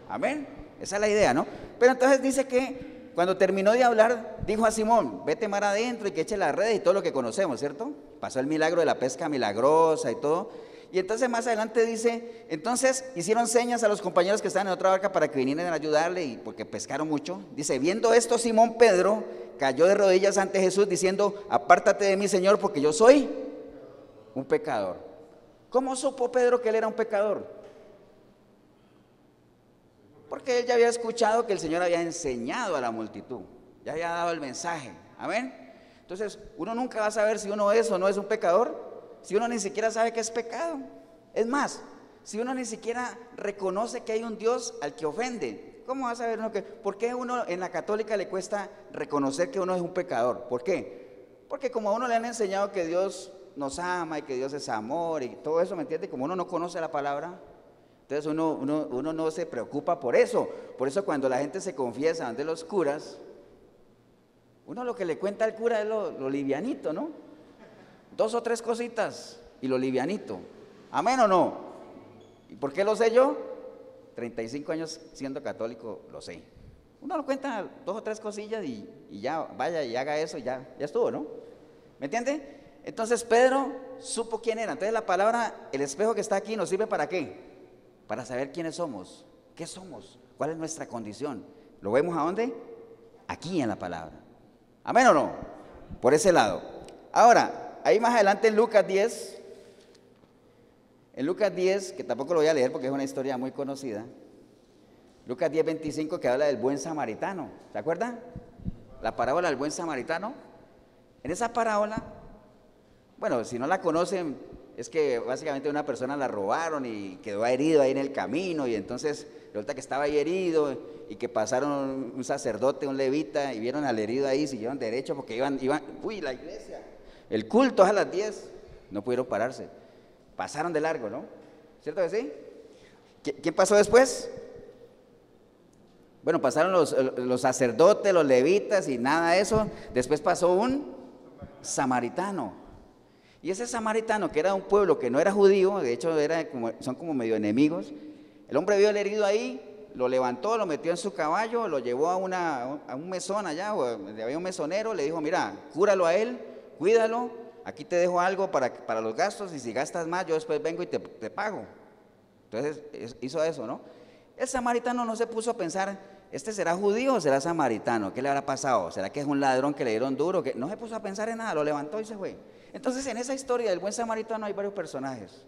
Amén. Esa es la idea, ¿no? Pero entonces dice que cuando terminó de hablar, dijo a Simón, vete mar adentro y que eche la red y todo lo que conocemos, ¿cierto? Pasó el milagro de la pesca milagrosa y todo. Y entonces más adelante dice, entonces hicieron señas a los compañeros que estaban en otra barca para que vinieran a ayudarle y porque pescaron mucho. Dice, viendo esto Simón Pedro cayó de rodillas ante Jesús diciendo, apártate de mí Señor porque yo soy un pecador. ¿Cómo supo Pedro que él era un pecador? Porque él ya había escuchado que el Señor había enseñado a la multitud, ya había dado el mensaje. Amén. Entonces, uno nunca va a saber si uno es o no es un pecador si uno ni siquiera sabe que es pecado? Es más, si uno ni siquiera reconoce que hay un Dios al que ofende, ¿cómo va a saber uno que, por qué uno en la católica le cuesta reconocer que uno es un pecador? ¿Por qué? Porque como a uno le han enseñado que Dios nos ama y que Dios es amor y todo eso, ¿me entiende? Como uno no conoce la palabra, entonces uno, uno, no se preocupa por eso. Por eso cuando la gente se confiesa ante los curas, uno lo que le cuenta al cura es lo, lo livianito, ¿no? Dos o tres cositas y lo livianito. ¿Amén o no? ¿Y por qué lo sé yo? 35 años siendo católico, lo sé. Uno lo cuenta dos o tres cosillas y, ya vaya y haga eso, ya, ya estuvo, ¿no? ¿Me entiende? Entonces Pedro supo quién era. Entonces la palabra, el espejo que está aquí, nos sirve para qué? Para saber quiénes somos, qué somos, cuál es nuestra condición. ¿Lo vemos a dónde? Aquí en la palabra. ¿Amén o no? Por ese lado. Ahora, ahí más adelante en Lucas 10, en Lucas 10, que tampoco lo voy a leer porque es una historia muy conocida, Lucas 10, 25 que habla del buen samaritano, ¿se acuerdan? La parábola del buen samaritano. En esa parábola, bueno, si no la conocen, es que básicamente una persona la robaron y quedó herido ahí en el camino y entonces resulta que estaba ahí herido y que pasaron un sacerdote, un levita y vieron al herido ahí, siguieron derecho porque iban, iban, uy, la iglesia, el culto a las 10. No pudieron pararse. Pasaron de largo, ¿no? ¿Cierto que sí? ¿Quién pasó después? Bueno, pasaron los, sacerdotes, los levitas y nada de eso. Después pasó un samaritano. Y ese samaritano, que era un pueblo que no era judío, de hecho era como, son como medio enemigos, el hombre vio el herido ahí, lo levantó, lo metió en su caballo, lo llevó a, una, a un mesón allá, o había un mesonero, le dijo, mira, cúralo a él, cuídalo, aquí te dejo algo para, para los gastos y si gastas más, yo después vengo y te, pago. Entonces hizo eso, ¿no? El samaritano no se puso a pensar, ¿este será judío o será samaritano? ¿Qué le habrá pasado? ¿Será que es un ladrón que le dieron duro? que No se puso a pensar en nada, lo levantó y se fue. Entonces en esa historia del buen samaritano hay varios personajes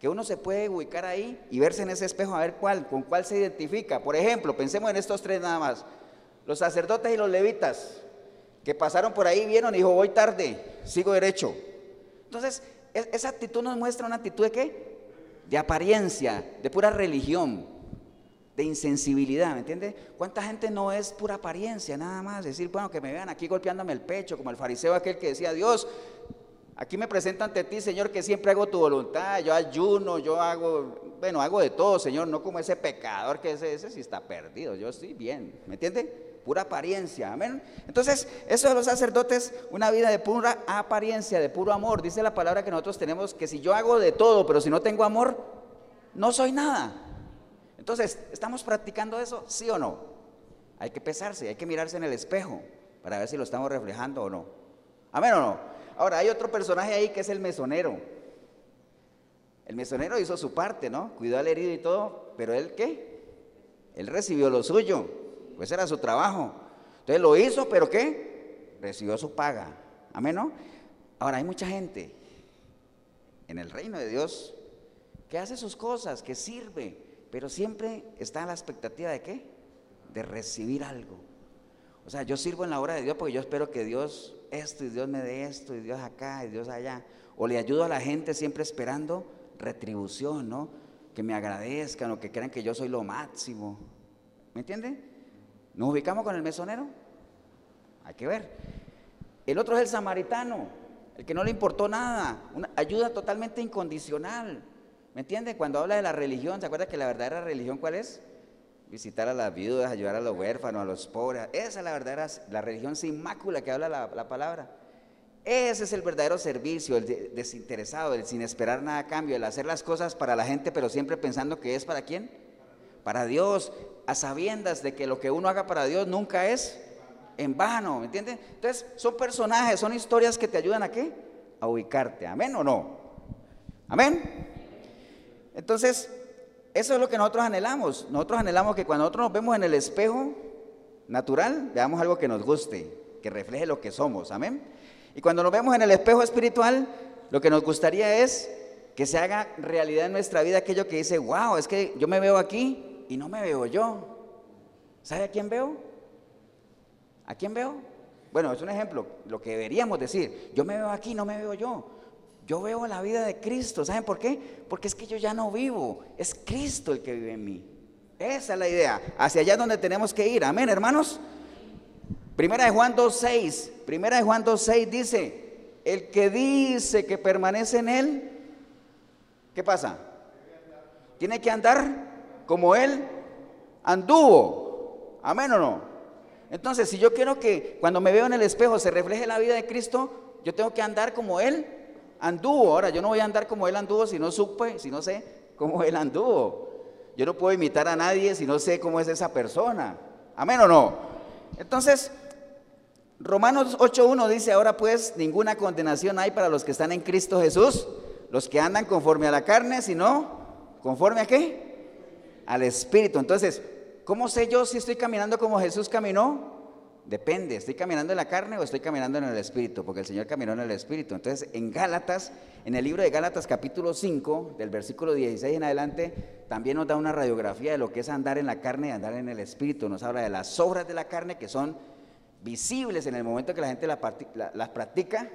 que uno se puede ubicar ahí y verse en ese espejo a ver cuál, con cuál se identifica. Por ejemplo, pensemos en estos tres nada más. Los sacerdotes y los levitas que pasaron por ahí, vieron y dijo, voy tarde, sigo derecho. Entonces, esa actitud nos muestra una actitud de qué? De apariencia, de pura religión, de insensibilidad, ¿me entiende? ¿Cuánta gente no es pura apariencia, nada más? Decir, bueno, que me vean aquí golpeándome el pecho, como el fariseo aquel que decía, Dios, aquí me presento ante ti, Señor, que siempre hago tu voluntad, yo ayuno, yo hago, bueno, hago de todo, Señor, no como ese pecador que ese, ese sí está perdido, yo sí, bien, ¿me entiende? Pura apariencia. Amén. Entonces, eso de los sacerdotes, una vida de pura apariencia, de puro amor. Dice la palabra que nosotros tenemos que si yo hago de todo, pero si no tengo amor, no soy nada. Entonces, ¿estamos practicando eso? ¿Sí o no? Hay que pesarse, hay que mirarse en el espejo para ver si lo estamos reflejando o no. Amén o no. Ahora, hay otro personaje ahí que es el mesonero. El mesonero hizo su parte, ¿no? Cuidó al herido y todo, pero él qué? Él recibió lo suyo. Pues era su trabajo. Entonces lo hizo, pero ¿qué? Recibió su paga. Amén, ¿no? Ahora hay mucha gente en el reino de Dios que hace sus cosas, que sirve, pero siempre está en la expectativa de qué? De recibir algo. O sea, yo sirvo en la obra de Dios porque yo espero que Dios esto y Dios me dé esto y Dios acá y Dios allá. O le ayudo a la gente siempre esperando retribución, ¿no? que me agradezcan o que crean que yo soy lo máximo. ¿Me entiende? ¿Nos ubicamos con el mesonero? Hay que ver. El otro es el samaritano, el que no le importó nada, una ayuda totalmente incondicional. ¿Me entiende? Cuando habla de la religión, ¿se acuerda que la verdadera religión cuál es? Visitar a las viudas, ayudar a los huérfanos, a los pobres. Esa es la verdadera, la religión sin mácula que habla la, la palabra. Ese es el verdadero servicio, el desinteresado, el sin esperar nada a cambio, el hacer las cosas para la gente, pero siempre pensando que es para quién? Para Dios, a sabiendas de que lo que uno haga para Dios nunca es en vano, ¿me entiendes? Entonces, son personajes, son historias que te ayudan a qué? A ubicarte, ¿amén o no? ¿Amén? Entonces, eso es lo que nosotros anhelamos. Nosotros anhelamos que cuando nosotros nos vemos en el espejo natural, veamos algo que nos guste, que refleje lo que somos, ¿amén? Y cuando nos vemos en el espejo espiritual, lo que nos gustaría es que se haga realidad en nuestra vida aquello que dice, wow, es que yo me veo aquí y no me veo yo. ¿Sabe a quién veo? ¿A quién veo? Bueno, es un ejemplo, lo que deberíamos decir. Yo me veo aquí, no me veo yo. Yo veo la vida de Cristo. ¿Saben por qué? Porque es que yo ya no vivo. Es Cristo el que vive en mí. Esa es la idea. Hacia allá es donde tenemos que ir. Amén, hermanos. Primera de Juan 2.6. Primera de Juan 2.6 dice, el que dice que permanece en él, ¿qué pasa? Tiene que andar como él anduvo. Amén o no. Entonces, si yo quiero que cuando me veo en el espejo se refleje la vida de Cristo, yo tengo que andar como Él anduvo. Ahora, yo no voy a andar como Él anduvo si no supe, si no sé cómo Él anduvo. Yo no puedo imitar a nadie si no sé cómo es esa persona. Amén o no. Entonces, Romanos 8.1 dice, ahora pues ninguna condenación hay para los que están en Cristo Jesús, los que andan conforme a la carne, sino conforme a qué? Al Espíritu. Entonces, ¿Cómo sé yo si estoy caminando como Jesús caminó? Depende, ¿estoy caminando en la carne o estoy caminando en el Espíritu? Porque el Señor caminó en el Espíritu. Entonces, en Gálatas, en el libro de Gálatas capítulo 5, del versículo 16 en adelante, también nos da una radiografía de lo que es andar en la carne y andar en el Espíritu. Nos habla de las obras de la carne que son visibles en el momento que la gente las practica,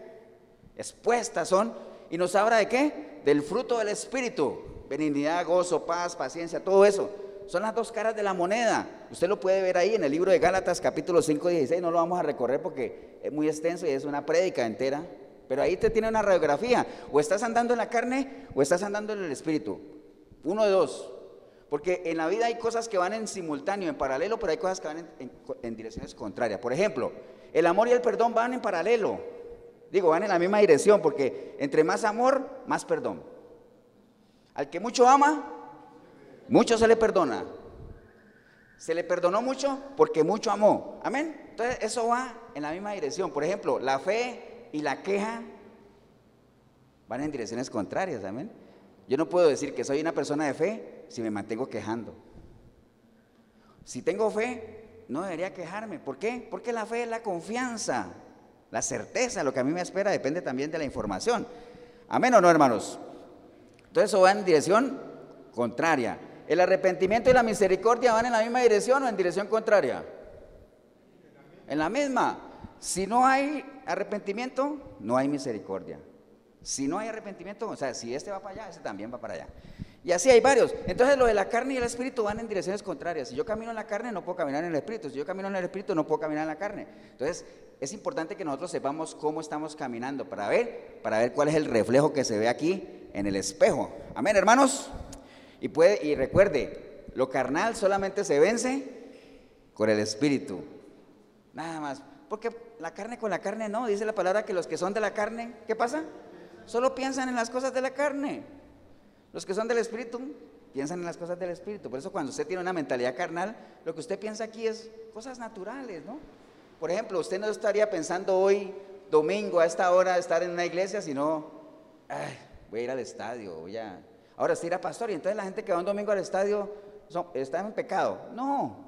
expuestas son, y nos habla de qué? Del fruto del Espíritu, benignidad, gozo, paz, paciencia, todo eso son las dos caras de la moneda. Usted lo puede ver ahí en el libro de Gálatas capítulo 5, 16. No lo vamos a recorrer porque es muy extenso y es una prédica entera. Pero ahí te tiene una radiografía. O estás andando en la carne o estás andando en el espíritu. Uno de dos. Porque en la vida hay cosas que van en simultáneo, en paralelo, pero hay cosas que van en, en direcciones contrarias. Por ejemplo, el amor y el perdón van en paralelo. Digo, van en la misma dirección porque entre más amor, más perdón. Al que mucho ama, mucho se le perdona. Se le perdonó mucho porque mucho amó. Amén. Entonces eso va en la misma dirección. Por ejemplo, la fe y la queja van en direcciones contrarias. Amén. Yo no puedo decir que soy una persona de fe si me mantengo quejando. Si tengo fe, no debería quejarme. ¿Por qué? Porque la fe es la confianza, la certeza. Lo que a mí me espera depende también de la información. Amén o no, hermanos. Entonces eso va en dirección contraria. ¿El arrepentimiento y la misericordia van en la misma dirección o en dirección contraria? En la misma. Si no hay arrepentimiento, no hay misericordia. Si no hay arrepentimiento, o sea, si este va para allá, ese también va para allá. Y así hay varios. Entonces lo de la carne y el espíritu van en direcciones contrarias. Si yo camino en la carne, no puedo caminar en el espíritu. Si yo camino en el espíritu, no puedo caminar en la carne. Entonces es importante que nosotros sepamos cómo estamos caminando para ver, para ver cuál es el reflejo que se ve aquí en el espejo. Amén, hermanos. Y, puede, y recuerde, lo carnal solamente se vence con el espíritu. Nada más. Porque la carne con la carne no. Dice la palabra que los que son de la carne, ¿qué pasa? Solo piensan en las cosas de la carne. Los que son del espíritu piensan en las cosas del espíritu. Por eso cuando usted tiene una mentalidad carnal, lo que usted piensa aquí es cosas naturales, ¿no? Por ejemplo, usted no estaría pensando hoy, domingo, a esta hora, estar en una iglesia, sino, voy a ir al estadio, voy a Ahora usted irá pastor y entonces la gente que va un domingo al estadio está en pecado. No.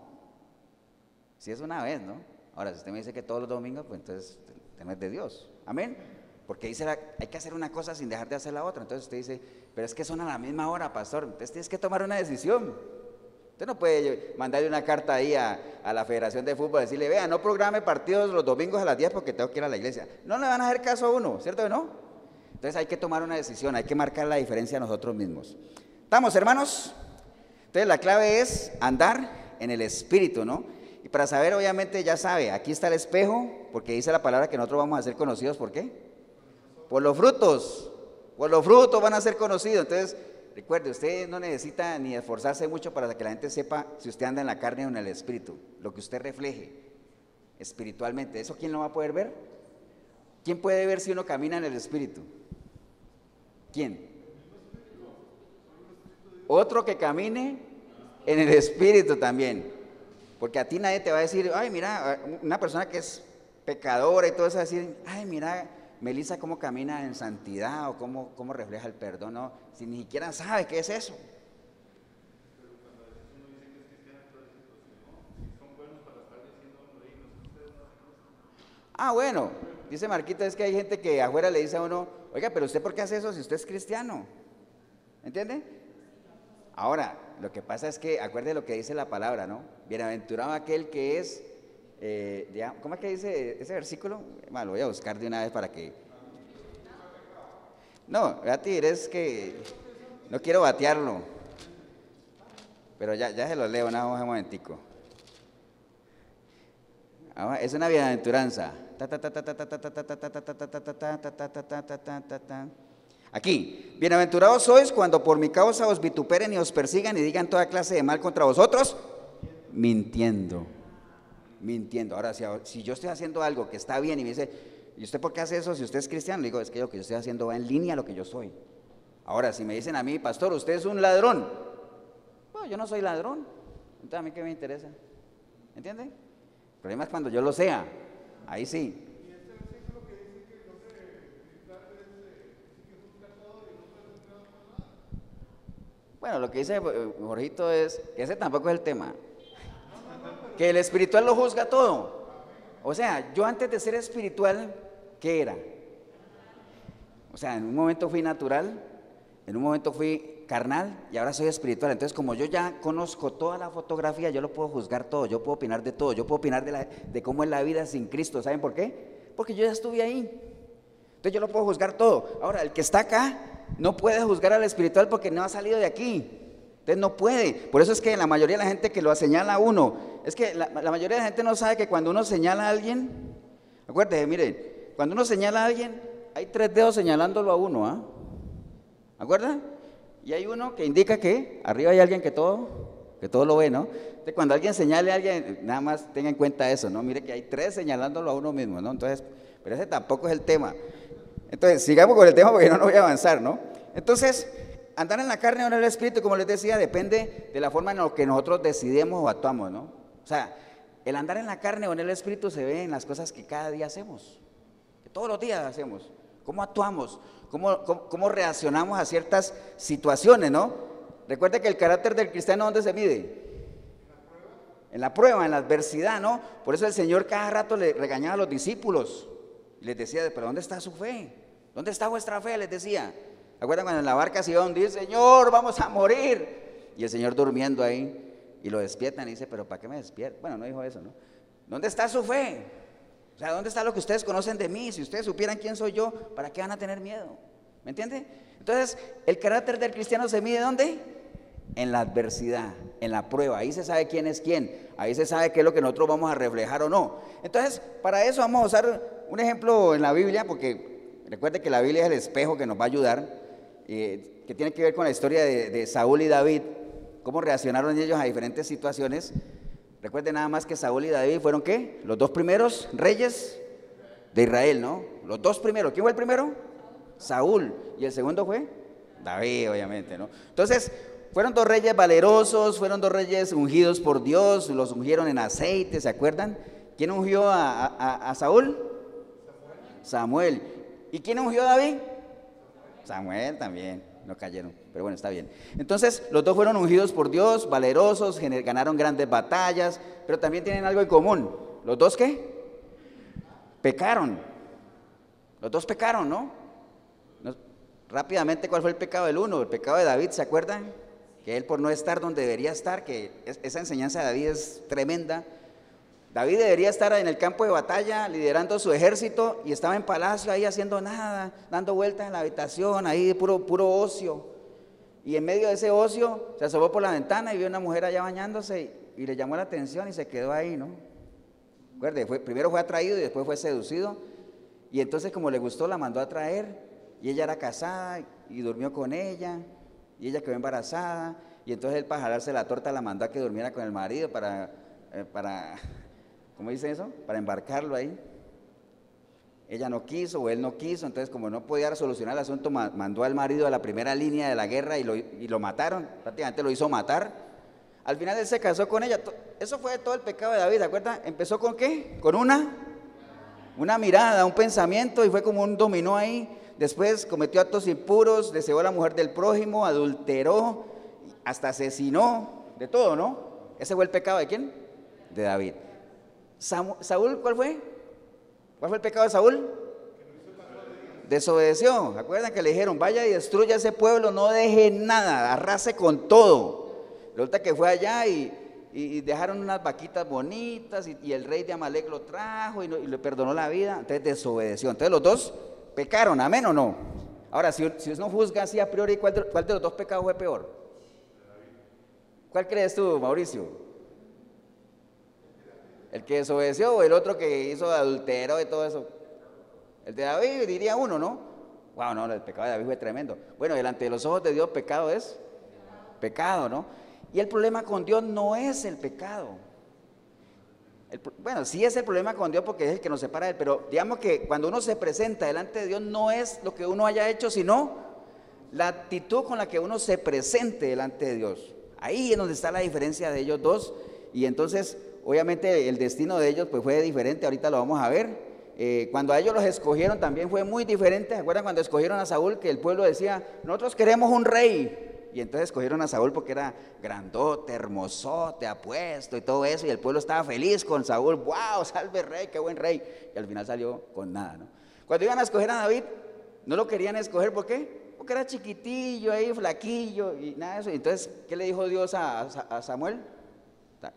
Si es una vez, ¿no? Ahora, si usted me dice que todos los domingos, pues entonces tema de Dios. Amén. Porque dice, hay que hacer una cosa sin dejar de hacer la otra. Entonces usted dice, pero es que son a la misma hora, pastor. Entonces tienes que tomar una decisión. Usted no puede mandarle una carta ahí a, a, la Federación de Fútbol y decirle, vea, no programe partidos los domingos a las 10 porque tengo que ir a la iglesia. No le van a hacer caso a uno, ¿cierto o no? Entonces hay que tomar una decisión, hay que marcar la diferencia nosotros mismos. ¿Estamos, hermanos? Entonces la clave es andar en el Espíritu, ¿no? Y para saber, obviamente, ya sabe, aquí está el espejo, porque dice la palabra que nosotros vamos a ser conocidos, ¿por qué? Por los frutos. Por los frutos van a ser conocidos. Entonces, recuerde, usted no necesita ni esforzarse mucho para que la gente sepa si usted anda en la carne o en el Espíritu. Lo que usted refleje espiritualmente. ¿Eso quién lo va a poder ver? ¿Quién puede ver si uno camina en el Espíritu? ¿Quién? Otro que camine en el Espíritu también. Porque a ti nadie te va a decir, ay, mira, una persona que es pecadora y todo eso, a decir, ay, mira, Melissa cómo camina en santidad o cómo, cómo refleja el perdón. Si ni siquiera sabe qué es eso. Ah, bueno, dice Marquita, es que hay gente que afuera le dice a uno, oiga, pero usted por qué hace eso si usted es cristiano? ¿Entiende? Ahora, lo que pasa es que, acuerde lo que dice la palabra, ¿no? Bienaventurado aquel que es, eh, ¿cómo es que dice ese versículo? Bueno, lo voy a buscar de una vez para que... No, Gati, es que no quiero batearlo, pero ya, ya se lo leo, nada más un momentico. Es una bienaventuranza. Aquí, bienaventurados sois cuando por mi causa os vituperen y os persigan y digan toda clase de mal contra vosotros, mintiendo, mintiendo. Ahora, si, yo estoy haciendo algo que está bien y me dice, ¿y usted por qué hace eso si usted es cristiano? Le digo, es que lo que yo estoy haciendo va en línea a lo que yo soy. Ahora, si me dicen a mí, pastor, usted es un ladrón, bueno, yo no soy ladrón, entonces a mí qué me interesa, ¿entiende? El problema es cuando yo lo sea, ahí sí. Bueno, lo que dice Jorgito es que ese tampoco es el tema. Que el espiritual lo juzga todo. O sea, yo antes de ser espiritual, ¿qué era? O sea, en un momento fui natural, en un momento fui carnal y ahora soy espiritual. Entonces, como yo ya conozco toda la fotografía, yo lo puedo juzgar todo, yo puedo opinar de todo, yo puedo opinar de, cómo es la vida sin Cristo. ¿Saben por qué? Porque yo ya estuve ahí. Entonces yo lo puedo juzgar todo. Ahora, el que está acá no puede juzgar al espiritual porque no ha salido de aquí. Entonces no puede. Por eso es que la mayoría de la gente que lo señala a uno, es que la, mayoría de la gente no sabe que cuando uno señala a alguien, acuérdese, miren, cuando uno señala a alguien, hay tres dedos señalándolo a uno, ¿ah? ¿Acuerdan? Y hay uno que indica que arriba hay alguien que todo, que todo lo ve, ¿no? Entonces cuando alguien señale a alguien, nada más tenga en cuenta eso, ¿no? Mire que hay tres señalándolo a uno mismo, ¿no? Entonces, pero ese tampoco es el tema. Entonces, sigamos con el tema porque no, no voy a avanzar, ¿no? Entonces, andar en la carne o en el espíritu, como les decía, depende de la forma en la que nosotros decidimos o actuamos, ¿no? O sea, el andar en la carne o en el espíritu se ve en las cosas que cada día hacemos, que todos los días hacemos. ¿Cómo actuamos? ¿Cómo, cómo, reaccionamos a ciertas situaciones, no? Recuerde que el carácter del cristiano, ¿dónde se mide? En la prueba, en la adversidad, ¿no? Por eso el Señor cada rato le regañaba a los discípulos. Y les decía, pero ¿dónde está su fe? ¿Dónde está vuestra fe? Les decía. ¿Acuerdan cuando en la barca se iba a hundir? Señor, vamos a morir. Y el Señor durmiendo ahí. Y lo despiertan y dice, pero ¿para qué me despiertan? Bueno, no dijo eso, ¿no? ¿Dónde está su fe? Sea, ¿dónde está lo que ustedes conocen de mí? Si ustedes supieran quién soy yo, ¿para qué van a tener miedo? ¿Me entiende? Entonces, el carácter del cristiano se mide ¿dónde? En la adversidad, en la prueba. Ahí se sabe quién es quién. Ahí se sabe qué es lo que nosotros vamos a reflejar o no. Entonces, para eso vamos a usar un ejemplo en la Biblia, porque Recuerde que la Biblia es el espejo que nos va a ayudar, eh, que tiene que ver con la historia de, Saúl y David, cómo reaccionaron ellos a diferentes situaciones. Recuerde nada más que Saúl y David fueron qué? Los dos primeros reyes de Israel, ¿no? Los dos primeros. ¿Quién fue el primero? Saúl. ¿Y el segundo fue? David, obviamente, ¿no? Entonces, fueron dos reyes valerosos, fueron dos reyes ungidos por Dios, los ungieron en aceite, ¿se acuerdan? ¿Quién ungió a Saúl? Samuel. ¿Y quién ungió a David? Samuel también, no cayeron, pero bueno, está bien. Entonces, los dos fueron ungidos por Dios, valerosos, ganaron grandes batallas, pero también tienen algo en común. ¿Los dos qué? Pecaron. Los dos pecaron, ¿no? Rápidamente, ¿cuál fue el pecado del uno? El pecado de David, ¿se acuerdan? Que él por no estar donde debería estar, que esa enseñanza de David es tremenda. David debería estar en el campo de batalla liderando su ejército y estaba en palacio ahí haciendo nada, dando vueltas en la habitación, ahí puro, puro ocio. Y en medio de ese ocio se asomó por la ventana y vio una mujer allá bañándose y, le llamó la atención y se quedó ahí, ¿no? Recuerde, primero fue atraído y después fue seducido. Y entonces como le gustó la mandó a traer y ella era casada y durmió con ella y ella quedó embarazada y entonces él para jalarse la torta la mandó a que durmiera con el marido para, eh, para ¿cómo dice eso? Para embarcarlo ahí. Ella no quiso o él no quiso, entonces como no podía solucionar el asunto, mandó al marido a la primera línea de la guerra y lo, y lo mataron, prácticamente lo hizo matar. Al final él se casó con ella. Eso fue todo el pecado de David, ¿de acuerdo? ¿Empezó con qué? Con una, una mirada, un pensamiento y fue como un dominó ahí. Después cometió actos impuros, deseó a la mujer del prójimo, adulteró, hasta asesinó, de todo, ¿no? Ese fue el pecado de quién? De David. Saúl, ¿cuál fue? ¿Cuál fue el pecado de Saúl? Desobedeció. ¿Acuerdan que le dijeron, vaya y destruya ese pueblo, no deje nada, arrase con todo? Resulta que fue allá y, dejaron unas vaquitas bonitas y, el rey de Amalek lo trajo y, le perdonó la vida. Entonces desobedeció. Entonces los dos pecaron, amén o no. Ahora, si, si uno juzga así a priori, ¿cuál de, ¿cuál de los dos pecados fue peor? ¿Cuál crees tú, Mauricio? ¿El que desobedeció o el otro que hizo adultero y todo eso? El de David diría uno, ¿no? Wow, no, el pecado de David fue tremendo. Bueno, delante de los ojos de Dios pecado es pecado, ¿no? Y el problema con Dios no es el pecado. bueno, sí es el problema con Dios porque es el que nos separa de él, pero digamos que cuando uno se presenta delante de Dios no es lo que uno haya hecho, sino la actitud con la que uno se presente delante de Dios. Ahí es donde está la diferencia de ellos dos. Y entonces obviamente el destino de ellos pues fue diferente, ahorita lo vamos a ver. Eh, cuando a ellos los escogieron también fue muy diferente. ¿Se acuerdan cuando escogieron a Saúl que el pueblo decía, nosotros queremos un rey? Y entonces escogieron a Saúl porque era grandote, hermosote, apuesto y todo eso. Y el pueblo estaba feliz con Saúl. ¡Wow! [laughs] Salve rey, qué buen rey. Y al final salió con nada, ¿no? Cuando iban a escoger a David, no lo querían escoger, ¿por qué? Porque era chiquitillo ahí, flaquillo y nada de eso. Entonces, ¿qué le dijo Dios a, a Samuel?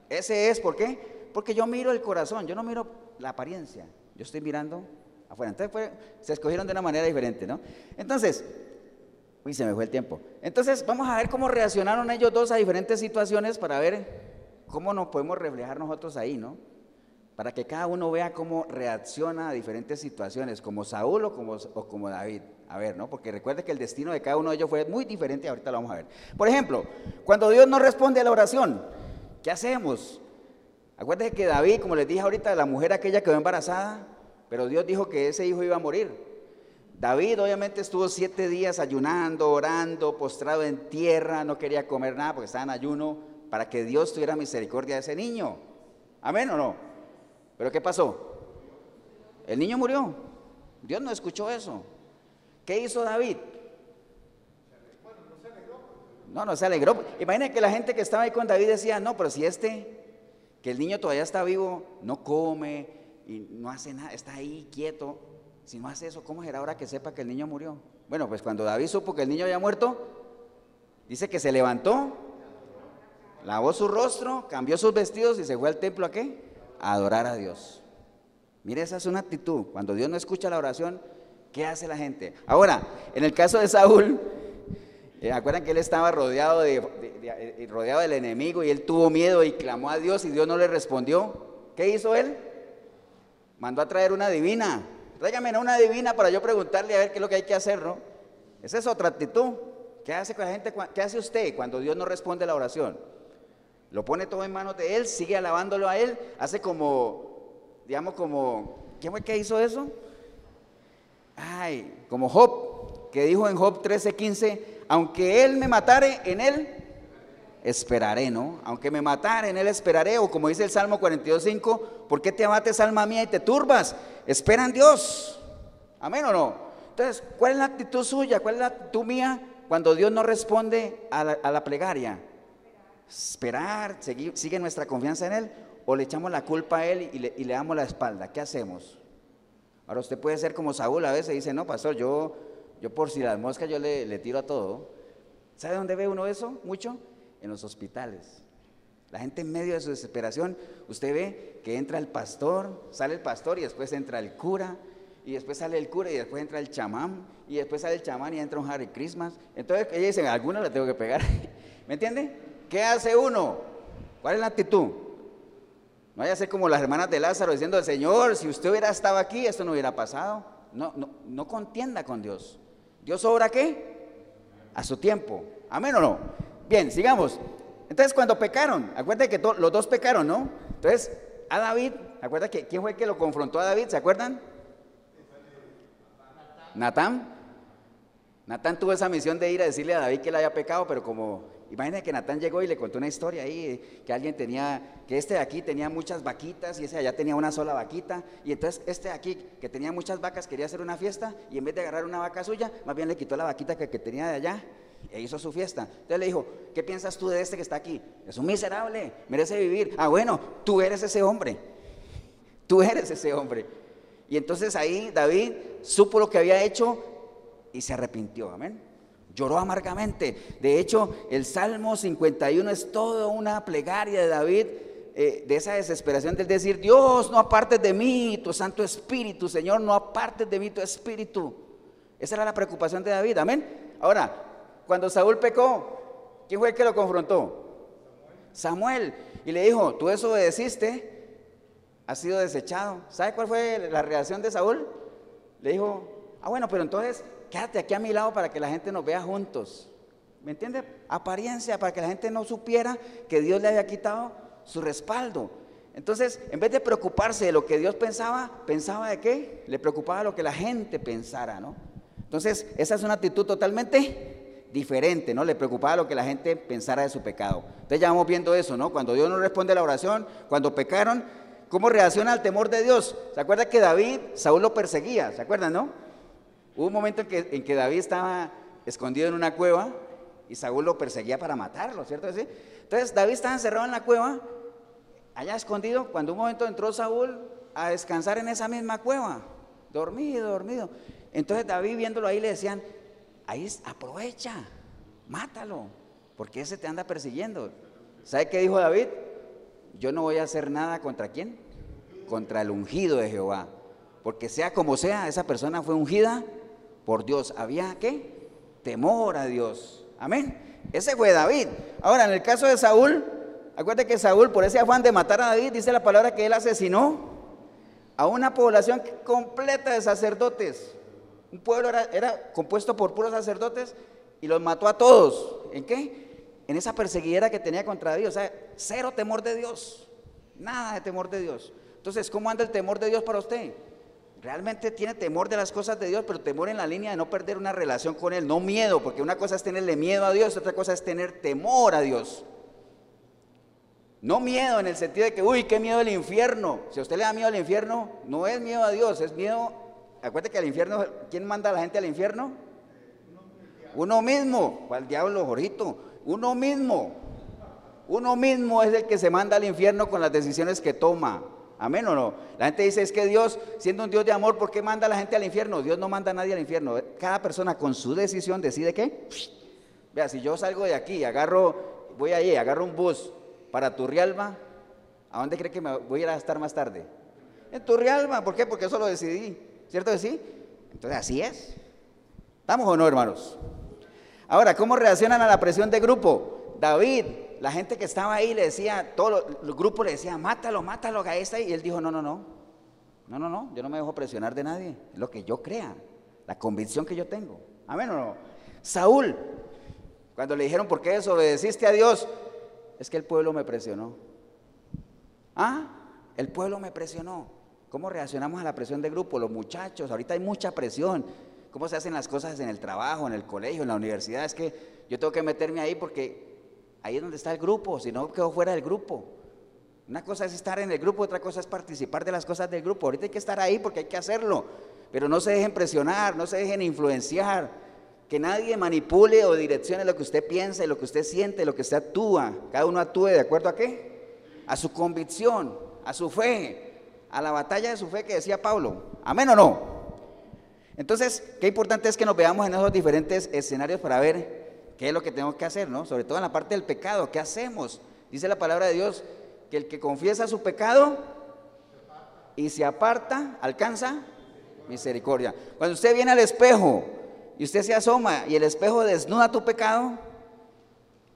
Ese es, ¿por qué? Porque yo miro el corazón, yo no miro la apariencia, yo estoy mirando afuera. Entonces se escogieron de una manera diferente, ¿no? Entonces, uy, se me fue el tiempo. Entonces, vamos a ver cómo reaccionaron ellos dos a diferentes situaciones para ver cómo nos podemos reflejar nosotros ahí, ¿no? Para que cada uno vea cómo reacciona a diferentes situaciones, como Saúl o como, o como David. A ver, ¿no? Porque recuerde que el destino de cada uno de ellos fue muy diferente, ahorita lo vamos a ver. Por ejemplo, cuando Dios no responde a la oración, ¿Qué hacemos? Acuérdense que David, como les dije ahorita, la mujer aquella quedó embarazada, pero Dios dijo que ese hijo iba a morir. David obviamente estuvo siete días ayunando, orando, postrado en tierra, no quería comer nada porque estaba en ayuno para que Dios tuviera misericordia de ese niño. ¿Amén o no? Pero ¿qué pasó? El niño murió. Dios no escuchó eso. ¿Qué hizo David? No, no se alegró. Imagínense que la gente que estaba ahí con David decía, no, pero si este, que el niño todavía está vivo, no come y no hace nada, está ahí quieto. Si no hace eso, ¿cómo será ahora que sepa que el niño murió? Bueno, pues cuando David supo que el niño había muerto, dice que se levantó, lavó su rostro, cambió sus vestidos y se fue al templo a qué? Adorar a Dios. Mire, esa es una actitud. Cuando Dios no escucha la oración, ¿qué hace la gente? Ahora, en el caso de Saúl, ¿Acuerdan que él estaba rodeado, de, eh, rodeado del enemigo y él tuvo miedo y clamó a Dios y Dios no le respondió? ¿Qué hizo él? Mandó a traer una divina. Tráigame una divina para yo preguntarle a ver qué es lo que hay que hacer, ¿no? Esa es otra actitud. ¿Qué hace con la gente? ¿Qué hace usted cuando Dios no responde la oración? Lo pone todo en manos de él, sigue alabándolo a él, hace como, digamos, como, ¿quién fue que hizo eso? Ay, como Job, que dijo en Job 13:15, aunque Él me matare, en Él esperaré, ¿no? Aunque me matare, en Él esperaré. O como dice el Salmo 42.5, ¿por qué te abates, alma mía, y te turbas? Espera en Dios. Amén o no. Entonces, ¿cuál es la actitud suya? ¿Cuál es la actitud mía cuando Dios no responde a la, plegaria? Esperar, sigue nuestra confianza en Él o le echamos la culpa a Él y le, y le damos la espalda. ¿Qué hacemos? Ahora usted puede ser como Saúl a veces dice, no, pastor, yo yo por si las moscas yo le, tiro a todo. ¿Sabe dónde ve uno eso? Mucho. En los hospitales. La gente en medio de su desesperación, usted ve que entra el pastor, sale el pastor y después entra el cura, y después sale el cura y después entra el chamán y después sale el chamán y entra un Harry Christmas. Entonces ella dice, alguno le tengo que pegar. [laughs] ¿Me entiende? ¿Qué hace uno? ¿Cuál es la actitud? No vaya a ser como las hermanas de Lázaro diciendo, Señor, si usted hubiera estado aquí, esto no hubiera pasado. No, no, no contienda con Dios. ¿Dios obra qué? A su tiempo. ¿Amén o no? Bien, sigamos. Entonces cuando pecaron, acuérdense que los dos pecaron, ¿no? Entonces a David, acuerda que quién fue el que lo confrontó a David? ¿Se acuerdan? Natán. Natán tuvo esa misión de ir a decirle a David que él había pecado, pero como, imagínense que Natán llegó y le contó una historia ahí, que alguien tenía, que este de aquí tenía muchas vaquitas y ese de allá tenía una sola vaquita, y entonces este de aquí, que tenía muchas vacas, quería hacer una fiesta, y en vez de agarrar una vaca suya, más bien le quitó la vaquita que, que tenía de allá, e hizo su fiesta. Entonces le dijo, ¿qué piensas tú de este que está aquí? Es un miserable, merece vivir. Ah, bueno, tú eres ese hombre. Tú eres ese hombre. Y entonces ahí David supo lo que había hecho y se arrepintió. Amén. Lloró amargamente. De hecho, el Salmo 51 es toda una plegaria de David eh, de esa desesperación de decir, Dios, no apartes de mí tu Santo Espíritu, Señor, no apartes de mí tu Espíritu. Esa era la preocupación de David, amén. Ahora, cuando Saúl pecó, ¿quién fue el que lo confrontó? Samuel. Y le dijo, tú desobedeciste, has sido desechado. ¿Sabe cuál fue la reacción de Saúl? Le dijo, ah, bueno, pero entonces quédate aquí a mi lado para que la gente nos vea juntos. ¿Me entiende? Apariencia, para que la gente no supiera que Dios le había quitado su respaldo. Entonces, en vez de preocuparse de lo que Dios pensaba, pensaba de qué? Le preocupaba lo que la gente pensara, ¿no? Entonces, esa es una actitud totalmente diferente, ¿no? Le preocupaba lo que la gente pensara de su pecado. Entonces ya vamos viendo eso, ¿no? Cuando Dios no responde a la oración, cuando pecaron, ¿cómo reacciona al temor de Dios? ¿Se acuerda que David, Saúl lo perseguía? ¿Se acuerdan, no? Hubo un momento en que, David estaba escondido en una cueva y Saúl lo perseguía para matarlo, ¿cierto? Entonces David estaba encerrado en la cueva, allá escondido, cuando un momento entró Saúl a descansar en esa misma cueva, dormido, dormido. Entonces David viéndolo ahí le decían, ahí aprovecha, mátalo, porque ese te anda persiguiendo. ¿Sabe qué dijo David? Yo no voy a hacer nada contra quién? Contra el ungido de Jehová. Porque sea como sea, esa persona fue ungida por Dios. ¿Había qué? Temor a Dios. Amén. Ese fue David. Ahora, en el caso de Saúl, acuérdate que Saúl, por ese afán de matar a David, dice la palabra que él asesinó a una población completa de sacerdotes. Un pueblo era, compuesto por puros sacerdotes y los mató a todos. ¿En qué? En esa perseguidera que tenía contra Dios. O sea, cero temor de Dios. Nada de temor de Dios. Entonces, ¿cómo anda el temor de Dios para usted? Realmente tiene temor de las cosas de Dios, pero temor en la línea de no perder una relación con Él, no miedo, porque una cosa es tenerle miedo a Dios, otra cosa es tener temor a Dios. No miedo en el sentido de que, uy, qué miedo el infierno. Si a usted le da miedo al infierno, no es miedo a Dios, es miedo Acuérdate que al infierno, ¿quién manda a la gente al infierno? Uno mismo. ¿Cuál diablo, Jorito? Uno mismo. Uno mismo es el que se manda al infierno con las decisiones que toma. Amén o no. La gente dice, es que Dios, siendo un Dios de amor, ¿por qué manda a la gente al infierno? Dios no manda a nadie al infierno. Cada persona con su decisión decide qué. Vea, si yo salgo de aquí, agarro, voy allí, agarro un bus para Turrialba, ¿a dónde cree que me voy a estar más tarde? En Turrialba, ¿por qué? Porque eso lo decidí. ¿Cierto que sí? Entonces así es. ¿Estamos o no, hermanos? Ahora, ¿cómo reaccionan a la presión de grupo? David, la gente que estaba ahí le decía, todo el grupo le decía, mátalo, mátalo, a esta, y él dijo, no, no, no, no, no, no, yo no me dejo presionar de nadie, lo que yo crea, la convicción que yo tengo. Amén o no. Saúl, cuando le dijeron, ¿por qué desobedeciste a Dios? Es que el pueblo me presionó. Ah, el pueblo me presionó. ¿Cómo reaccionamos a la presión de grupo? Los muchachos, ahorita hay mucha presión. ¿Cómo se hacen las cosas en el trabajo, en el colegio, en la universidad? Es que yo tengo que meterme ahí porque ahí es donde está el grupo, si no quedo fuera del grupo. Una cosa es estar en el grupo, otra cosa es participar de las cosas del grupo. Ahorita hay que estar ahí porque hay que hacerlo, pero no se dejen presionar, no se dejen influenciar, que nadie manipule o direccione lo que usted piensa, lo que usted siente, lo que usted actúa. Cada uno actúe de acuerdo a qué? A su convicción, a su fe, a la batalla de su fe que decía Pablo. ¿Amén o no? Entonces, qué importante es que nos veamos en esos diferentes escenarios para ver qué es lo que tenemos que hacer, ¿no? Sobre todo en la parte del pecado, ¿qué hacemos? Dice la palabra de Dios que el que confiesa su pecado y se aparta, alcanza Misericordia. Cuando usted viene al espejo y usted se asoma y el espejo desnuda tu pecado,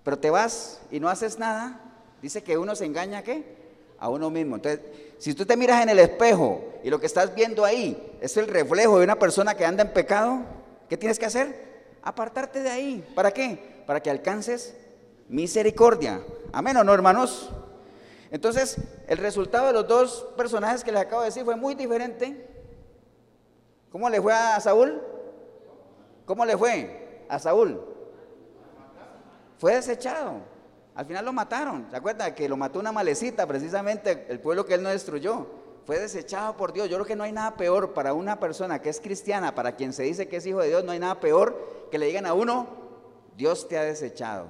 pero te vas y no haces nada, dice que uno se engaña qué? A uno mismo. Entonces, si tú te miras en el espejo y lo que estás viendo ahí es el reflejo de una persona que anda en pecado, ¿qué tienes que hacer? Apartarte de ahí. ¿Para qué? Para que alcances misericordia. Amén o no, hermanos. Entonces, el resultado de los dos personajes que les acabo de decir fue muy diferente. ¿Cómo le fue a Saúl? ¿Cómo le fue a Saúl? Fue desechado. Al final lo mataron. ¿Se acuerdan que lo mató una malecita, precisamente el pueblo que él no destruyó? Fue desechado por Dios. Yo creo que no hay nada peor para una persona que es cristiana, para quien se dice que es hijo de Dios, no hay nada peor que le digan a uno, Dios te ha desechado.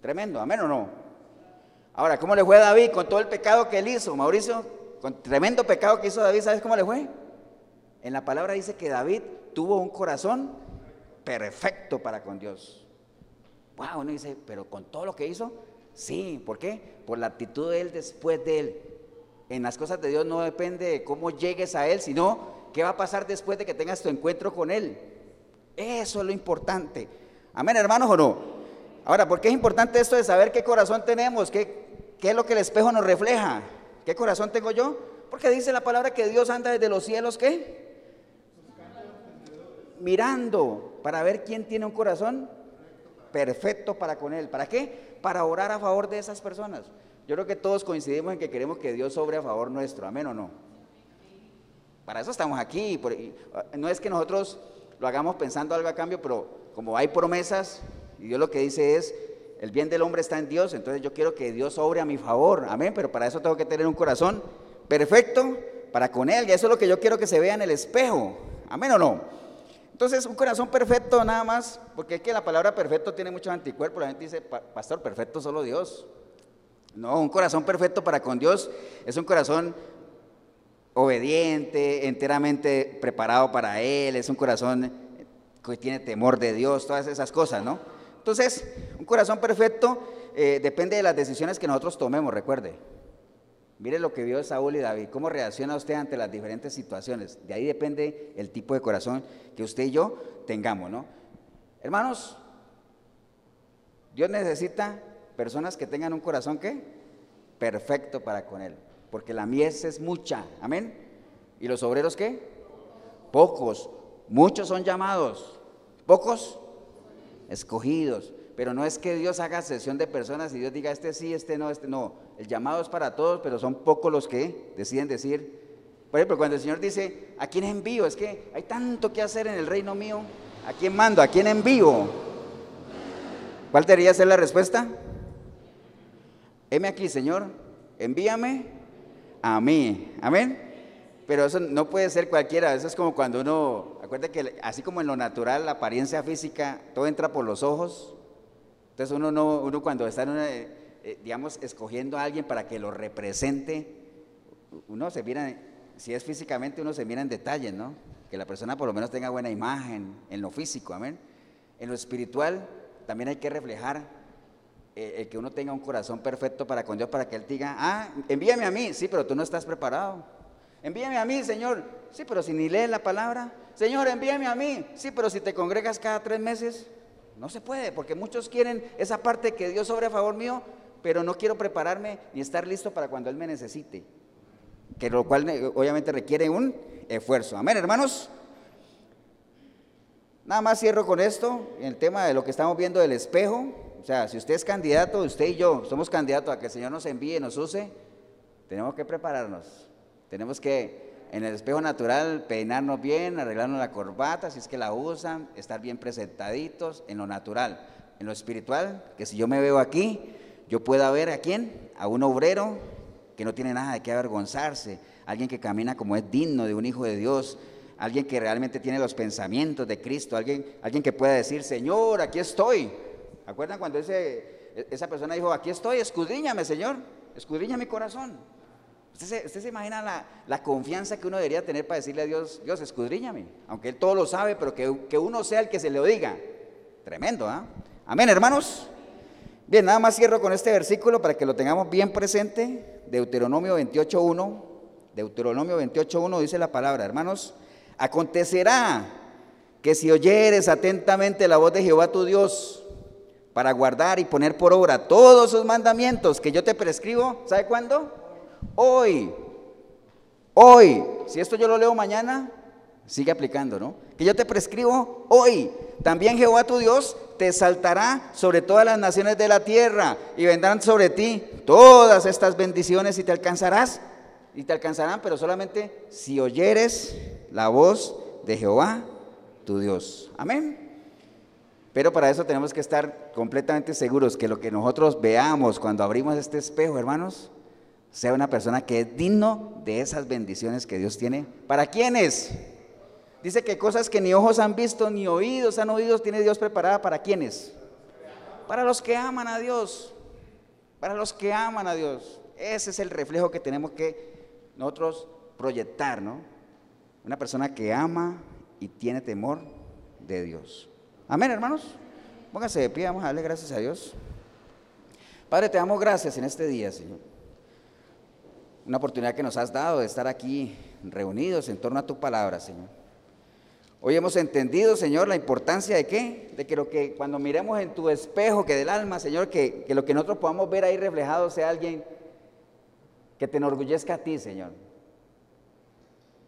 Tremendo, amén o no. Ahora, ¿cómo le fue a David con todo el pecado que él hizo? Mauricio, con tremendo pecado que hizo David, ¿sabes cómo le fue? En la palabra dice que David tuvo un corazón perfecto para con Dios. Wow, uno dice, pero con todo lo que hizo, sí, ¿por qué? Por la actitud de él después de él. En las cosas de Dios no depende de cómo llegues a él, sino qué va a pasar después de que tengas tu encuentro con él. Eso es lo importante. Amén, hermanos, o no. Ahora, ¿por qué es importante esto de saber qué corazón tenemos? ¿Qué, qué es lo que el espejo nos refleja? ¿Qué corazón tengo yo? Porque dice la palabra que Dios anda desde los cielos, ¿qué? mirando para ver quién tiene un corazón perfecto para con él. ¿Para qué? Para orar a favor de esas personas. Yo creo que todos coincidimos en que queremos que Dios sobre a favor nuestro. Amén o no. Para eso estamos aquí. No es que nosotros lo hagamos pensando algo a cambio, pero como hay promesas y Dios lo que dice es, el bien del hombre está en Dios, entonces yo quiero que Dios sobre a mi favor. Amén, pero para eso tengo que tener un corazón perfecto para con Él. Y eso es lo que yo quiero que se vea en el espejo. Amén o no. Entonces, un corazón perfecto nada más, porque es que la palabra perfecto tiene muchos anticuerpos. La gente dice, pastor, perfecto solo Dios. No, un corazón perfecto para con Dios es un corazón obediente, enteramente preparado para Él, es un corazón que tiene temor de Dios, todas esas cosas, ¿no? Entonces, un corazón perfecto eh, depende de las decisiones que nosotros tomemos, recuerde. Mire lo que vio Saúl y David, cómo reacciona usted ante las diferentes situaciones. De ahí depende el tipo de corazón que usted y yo tengamos, ¿no? Hermanos, Dios necesita personas que tengan un corazón que perfecto para con él, porque la mies es mucha, amén. ¿Y los obreros qué? Pocos, muchos son llamados, pocos escogidos. Pero no es que Dios haga sesión de personas y Dios diga este sí, este no, este no. El llamado es para todos, pero son pocos los que deciden decir. Por ejemplo, cuando el Señor dice, ¿a quién envío? Es que hay tanto que hacer en el reino mío. ¿A quién mando? ¿A quién envío? ¿Cuál debería ser la respuesta? Heme aquí, Señor, envíame a mí. Amén. Pero eso no puede ser cualquiera. Eso es como cuando uno, acuérdate que así como en lo natural, la apariencia física, todo entra por los ojos. Entonces uno, no, uno cuando está, eh, eh, digamos, escogiendo a alguien para que lo represente, uno se mira, si es físicamente, uno se mira en detalle, ¿no? Que la persona por lo menos tenga buena imagen en lo físico, amén. En lo espiritual también hay que reflejar eh, el que uno tenga un corazón perfecto para con Dios, para que Él diga, ah, envíame a mí, sí, pero tú no estás preparado. Envíame a mí, Señor, sí, pero si ni lees la palabra. Señor, envíame a mí, sí, pero si te congregas cada tres meses. No se puede, porque muchos quieren esa parte que Dios sobre a favor mío, pero no quiero prepararme ni estar listo para cuando Él me necesite. Que lo cual eh, obviamente requiere un esfuerzo. Amén, hermanos. Nada más cierro con esto, el tema de lo que estamos viendo del espejo. O sea, si usted es candidato, usted y yo somos candidatos a que el Señor nos envíe, nos use, tenemos que prepararnos. Tenemos que en el espejo natural, peinarnos bien, arreglarnos la corbata, si es que la usan, estar bien presentaditos, en lo natural. En lo espiritual, que si yo me veo aquí, yo pueda ver a quién, a un obrero que no tiene nada de qué avergonzarse, alguien que camina como es digno de un hijo de Dios, alguien que realmente tiene los pensamientos de Cristo, alguien, alguien que pueda decir, Señor, aquí estoy. ¿Acuerdan cuando ese, esa persona dijo, aquí estoy, escudriñame, Señor, escudriña mi corazón? ¿Usted se, imagina la, confianza que uno debería tener para decirle a Dios, Dios, escudriñame? Aunque Él todo lo sabe, pero que, uno sea el que se lo diga. Tremendo, ¿ah? Amén, hermanos. Bien, nada más cierro con este versículo para que lo tengamos bien presente. Deuteronomio 28.1. Deuteronomio 28.1 dice la palabra, hermanos, acontecerá que si oyeres atentamente la voz de Jehová tu Dios para guardar y poner por obra todos sus mandamientos que yo te prescribo, ¿sabe cuándo? Hoy. Hoy. Si esto yo lo leo mañana, sigue aplicando, ¿no? Que yo te prescribo hoy. También Jehová tu Dios te saltará sobre todas las naciones de la tierra y vendrán sobre ti todas estas bendiciones y te alcanzarás y te alcanzarán, pero solamente si oyeres la voz de Jehová tu Dios. Amén. Pero para eso tenemos que estar completamente seguros que lo que nosotros veamos cuando abrimos este espejo, hermanos, sea una persona que es digno de esas bendiciones que Dios tiene. ¿Para quiénes? Dice que cosas que ni ojos han visto, ni oídos han oído, tiene Dios preparada para quiénes? Para los que aman a Dios. Para los que aman a Dios. Ese es el reflejo que tenemos que nosotros proyectar, ¿no? Una persona que ama y tiene temor de Dios. Amén, hermanos. Pónganse de pie, vamos a darle gracias a Dios. Padre, te damos gracias en este día, Señor. Una oportunidad que nos has dado de estar aquí reunidos en torno a tu palabra, Señor. Hoy hemos entendido, Señor, la importancia de qué? De que lo que cuando miremos en tu espejo, que del alma, Señor, que, que lo que nosotros podamos ver ahí reflejado sea alguien que te enorgullezca a ti, Señor.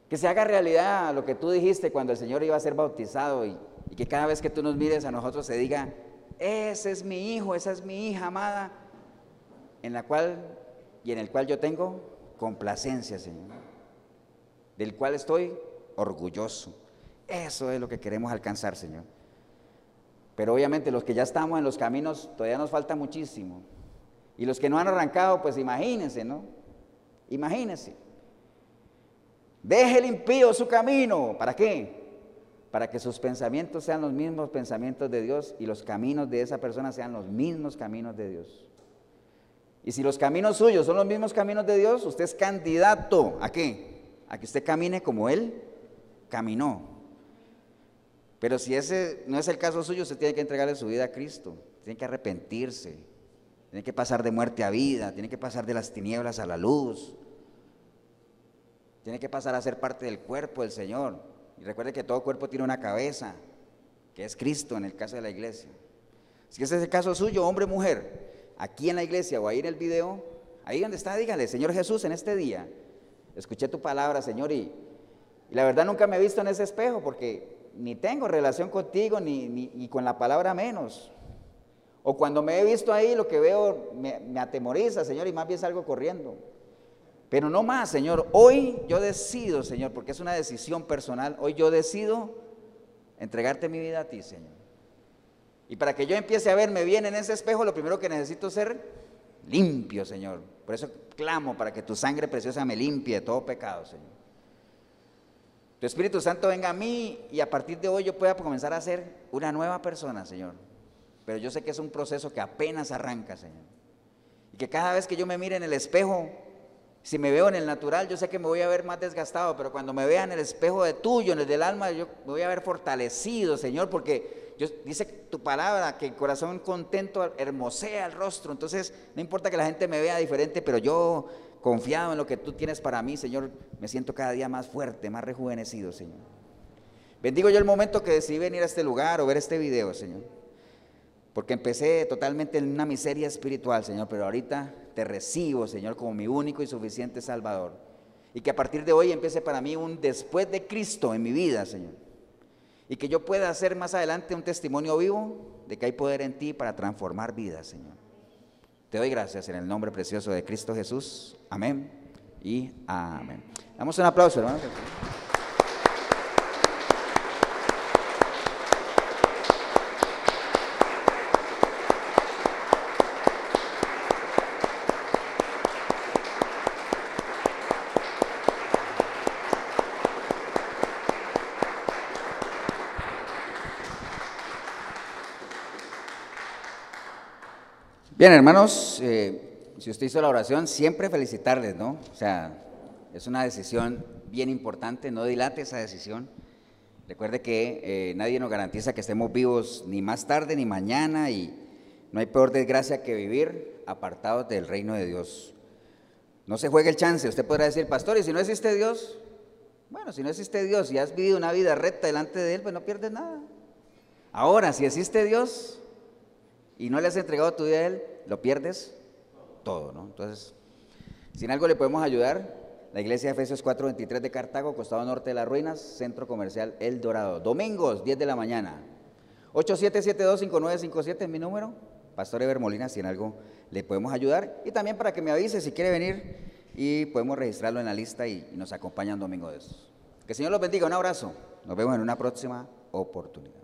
Que se haga realidad lo que tú dijiste cuando el Señor iba a ser bautizado y y que cada vez que tú nos mires a nosotros se diga, ese es mi hijo, esa es mi hija amada, en la cual y en el cual yo tengo complacencia, Señor, del cual estoy orgulloso. Eso es lo que queremos alcanzar, Señor. Pero obviamente los que ya estamos en los caminos, todavía nos falta muchísimo. Y los que no han arrancado, pues imagínense, ¿no? Imagínense. Deje el impío su camino. ¿Para qué? Para que sus pensamientos sean los mismos pensamientos de Dios y los caminos de esa persona sean los mismos caminos de Dios. Y si los caminos suyos son los mismos caminos de Dios, usted es candidato a qué? A que usted camine como Él caminó. Pero si ese no es el caso suyo, usted tiene que entregarle su vida a Cristo, tiene que arrepentirse, tiene que pasar de muerte a vida, tiene que pasar de las tinieblas a la luz, tiene que pasar a ser parte del cuerpo del Señor. Y recuerde que todo cuerpo tiene una cabeza, que es Cristo en el caso de la iglesia. Si ese es el caso suyo, hombre o mujer, aquí en la iglesia o ahí en el video, ahí donde está, dígale, Señor Jesús, en este día, escuché tu palabra, Señor, y, la verdad nunca me he visto en ese espejo porque ni tengo relación contigo, ni, ni con la palabra menos. O cuando me he visto ahí, lo que veo me, me atemoriza, Señor, y más bien salgo corriendo. Pero no más, Señor. Hoy yo decido, Señor, porque es una decisión personal, hoy yo decido entregarte mi vida a ti, Señor. Y para que yo empiece a verme bien en ese espejo, lo primero que necesito es ser limpio, Señor. Por eso clamo para que tu sangre preciosa me limpie de todo pecado, Señor. Tu Espíritu Santo venga a mí y a partir de hoy yo pueda comenzar a ser una nueva persona, Señor. Pero yo sé que es un proceso que apenas arranca, Señor. Y que cada vez que yo me mire en el espejo, si me veo en el natural, yo sé que me voy a ver más desgastado, pero cuando me vea en el espejo de tuyo, en el del alma, yo me voy a ver fortalecido, Señor, porque yo, dice tu palabra que el corazón contento hermosea el rostro. Entonces, no importa que la gente me vea diferente, pero yo, confiado en lo que tú tienes para mí, Señor, me siento cada día más fuerte, más rejuvenecido, Señor. Bendigo yo el momento que decidí venir a este lugar o ver este video, Señor. Porque empecé totalmente en una miseria espiritual, Señor, pero ahorita te recibo, Señor, como mi único y suficiente Salvador. Y que a partir de hoy empiece para mí un después de Cristo en mi vida, Señor. Y que yo pueda hacer más adelante un testimonio vivo de que hay poder en ti para transformar vidas, Señor. Te doy gracias en el nombre precioso de Cristo Jesús. Amén y amén. Damos un aplauso, hermano. Bien, hermanos, eh, si usted hizo la oración, siempre felicitarles, ¿no? O sea, es una decisión bien importante, no dilate esa decisión. Recuerde que eh, nadie nos garantiza que estemos vivos ni más tarde ni mañana y no hay peor desgracia que vivir apartados del reino de Dios. No se juegue el chance. Usted podrá decir, pastor, ¿y si no existe Dios? Bueno, si no existe Dios y has vivido una vida recta delante de Él, pues no pierdes nada. Ahora, si existe Dios y no le has entregado tu vida a Él, lo pierdes todo, ¿no? Entonces, si en algo le podemos ayudar, la iglesia de Efesios 4:23 de Cartago, costado norte de las ruinas, centro comercial El Dorado. Domingos, 10 de la mañana. 87725957 es mi número. Pastor Ever Molina, si en algo le podemos ayudar. Y también para que me avise si quiere venir y podemos registrarlo en la lista y, y nos acompaña un domingo de esos. Que el Señor los bendiga. Un abrazo. Nos vemos en una próxima oportunidad.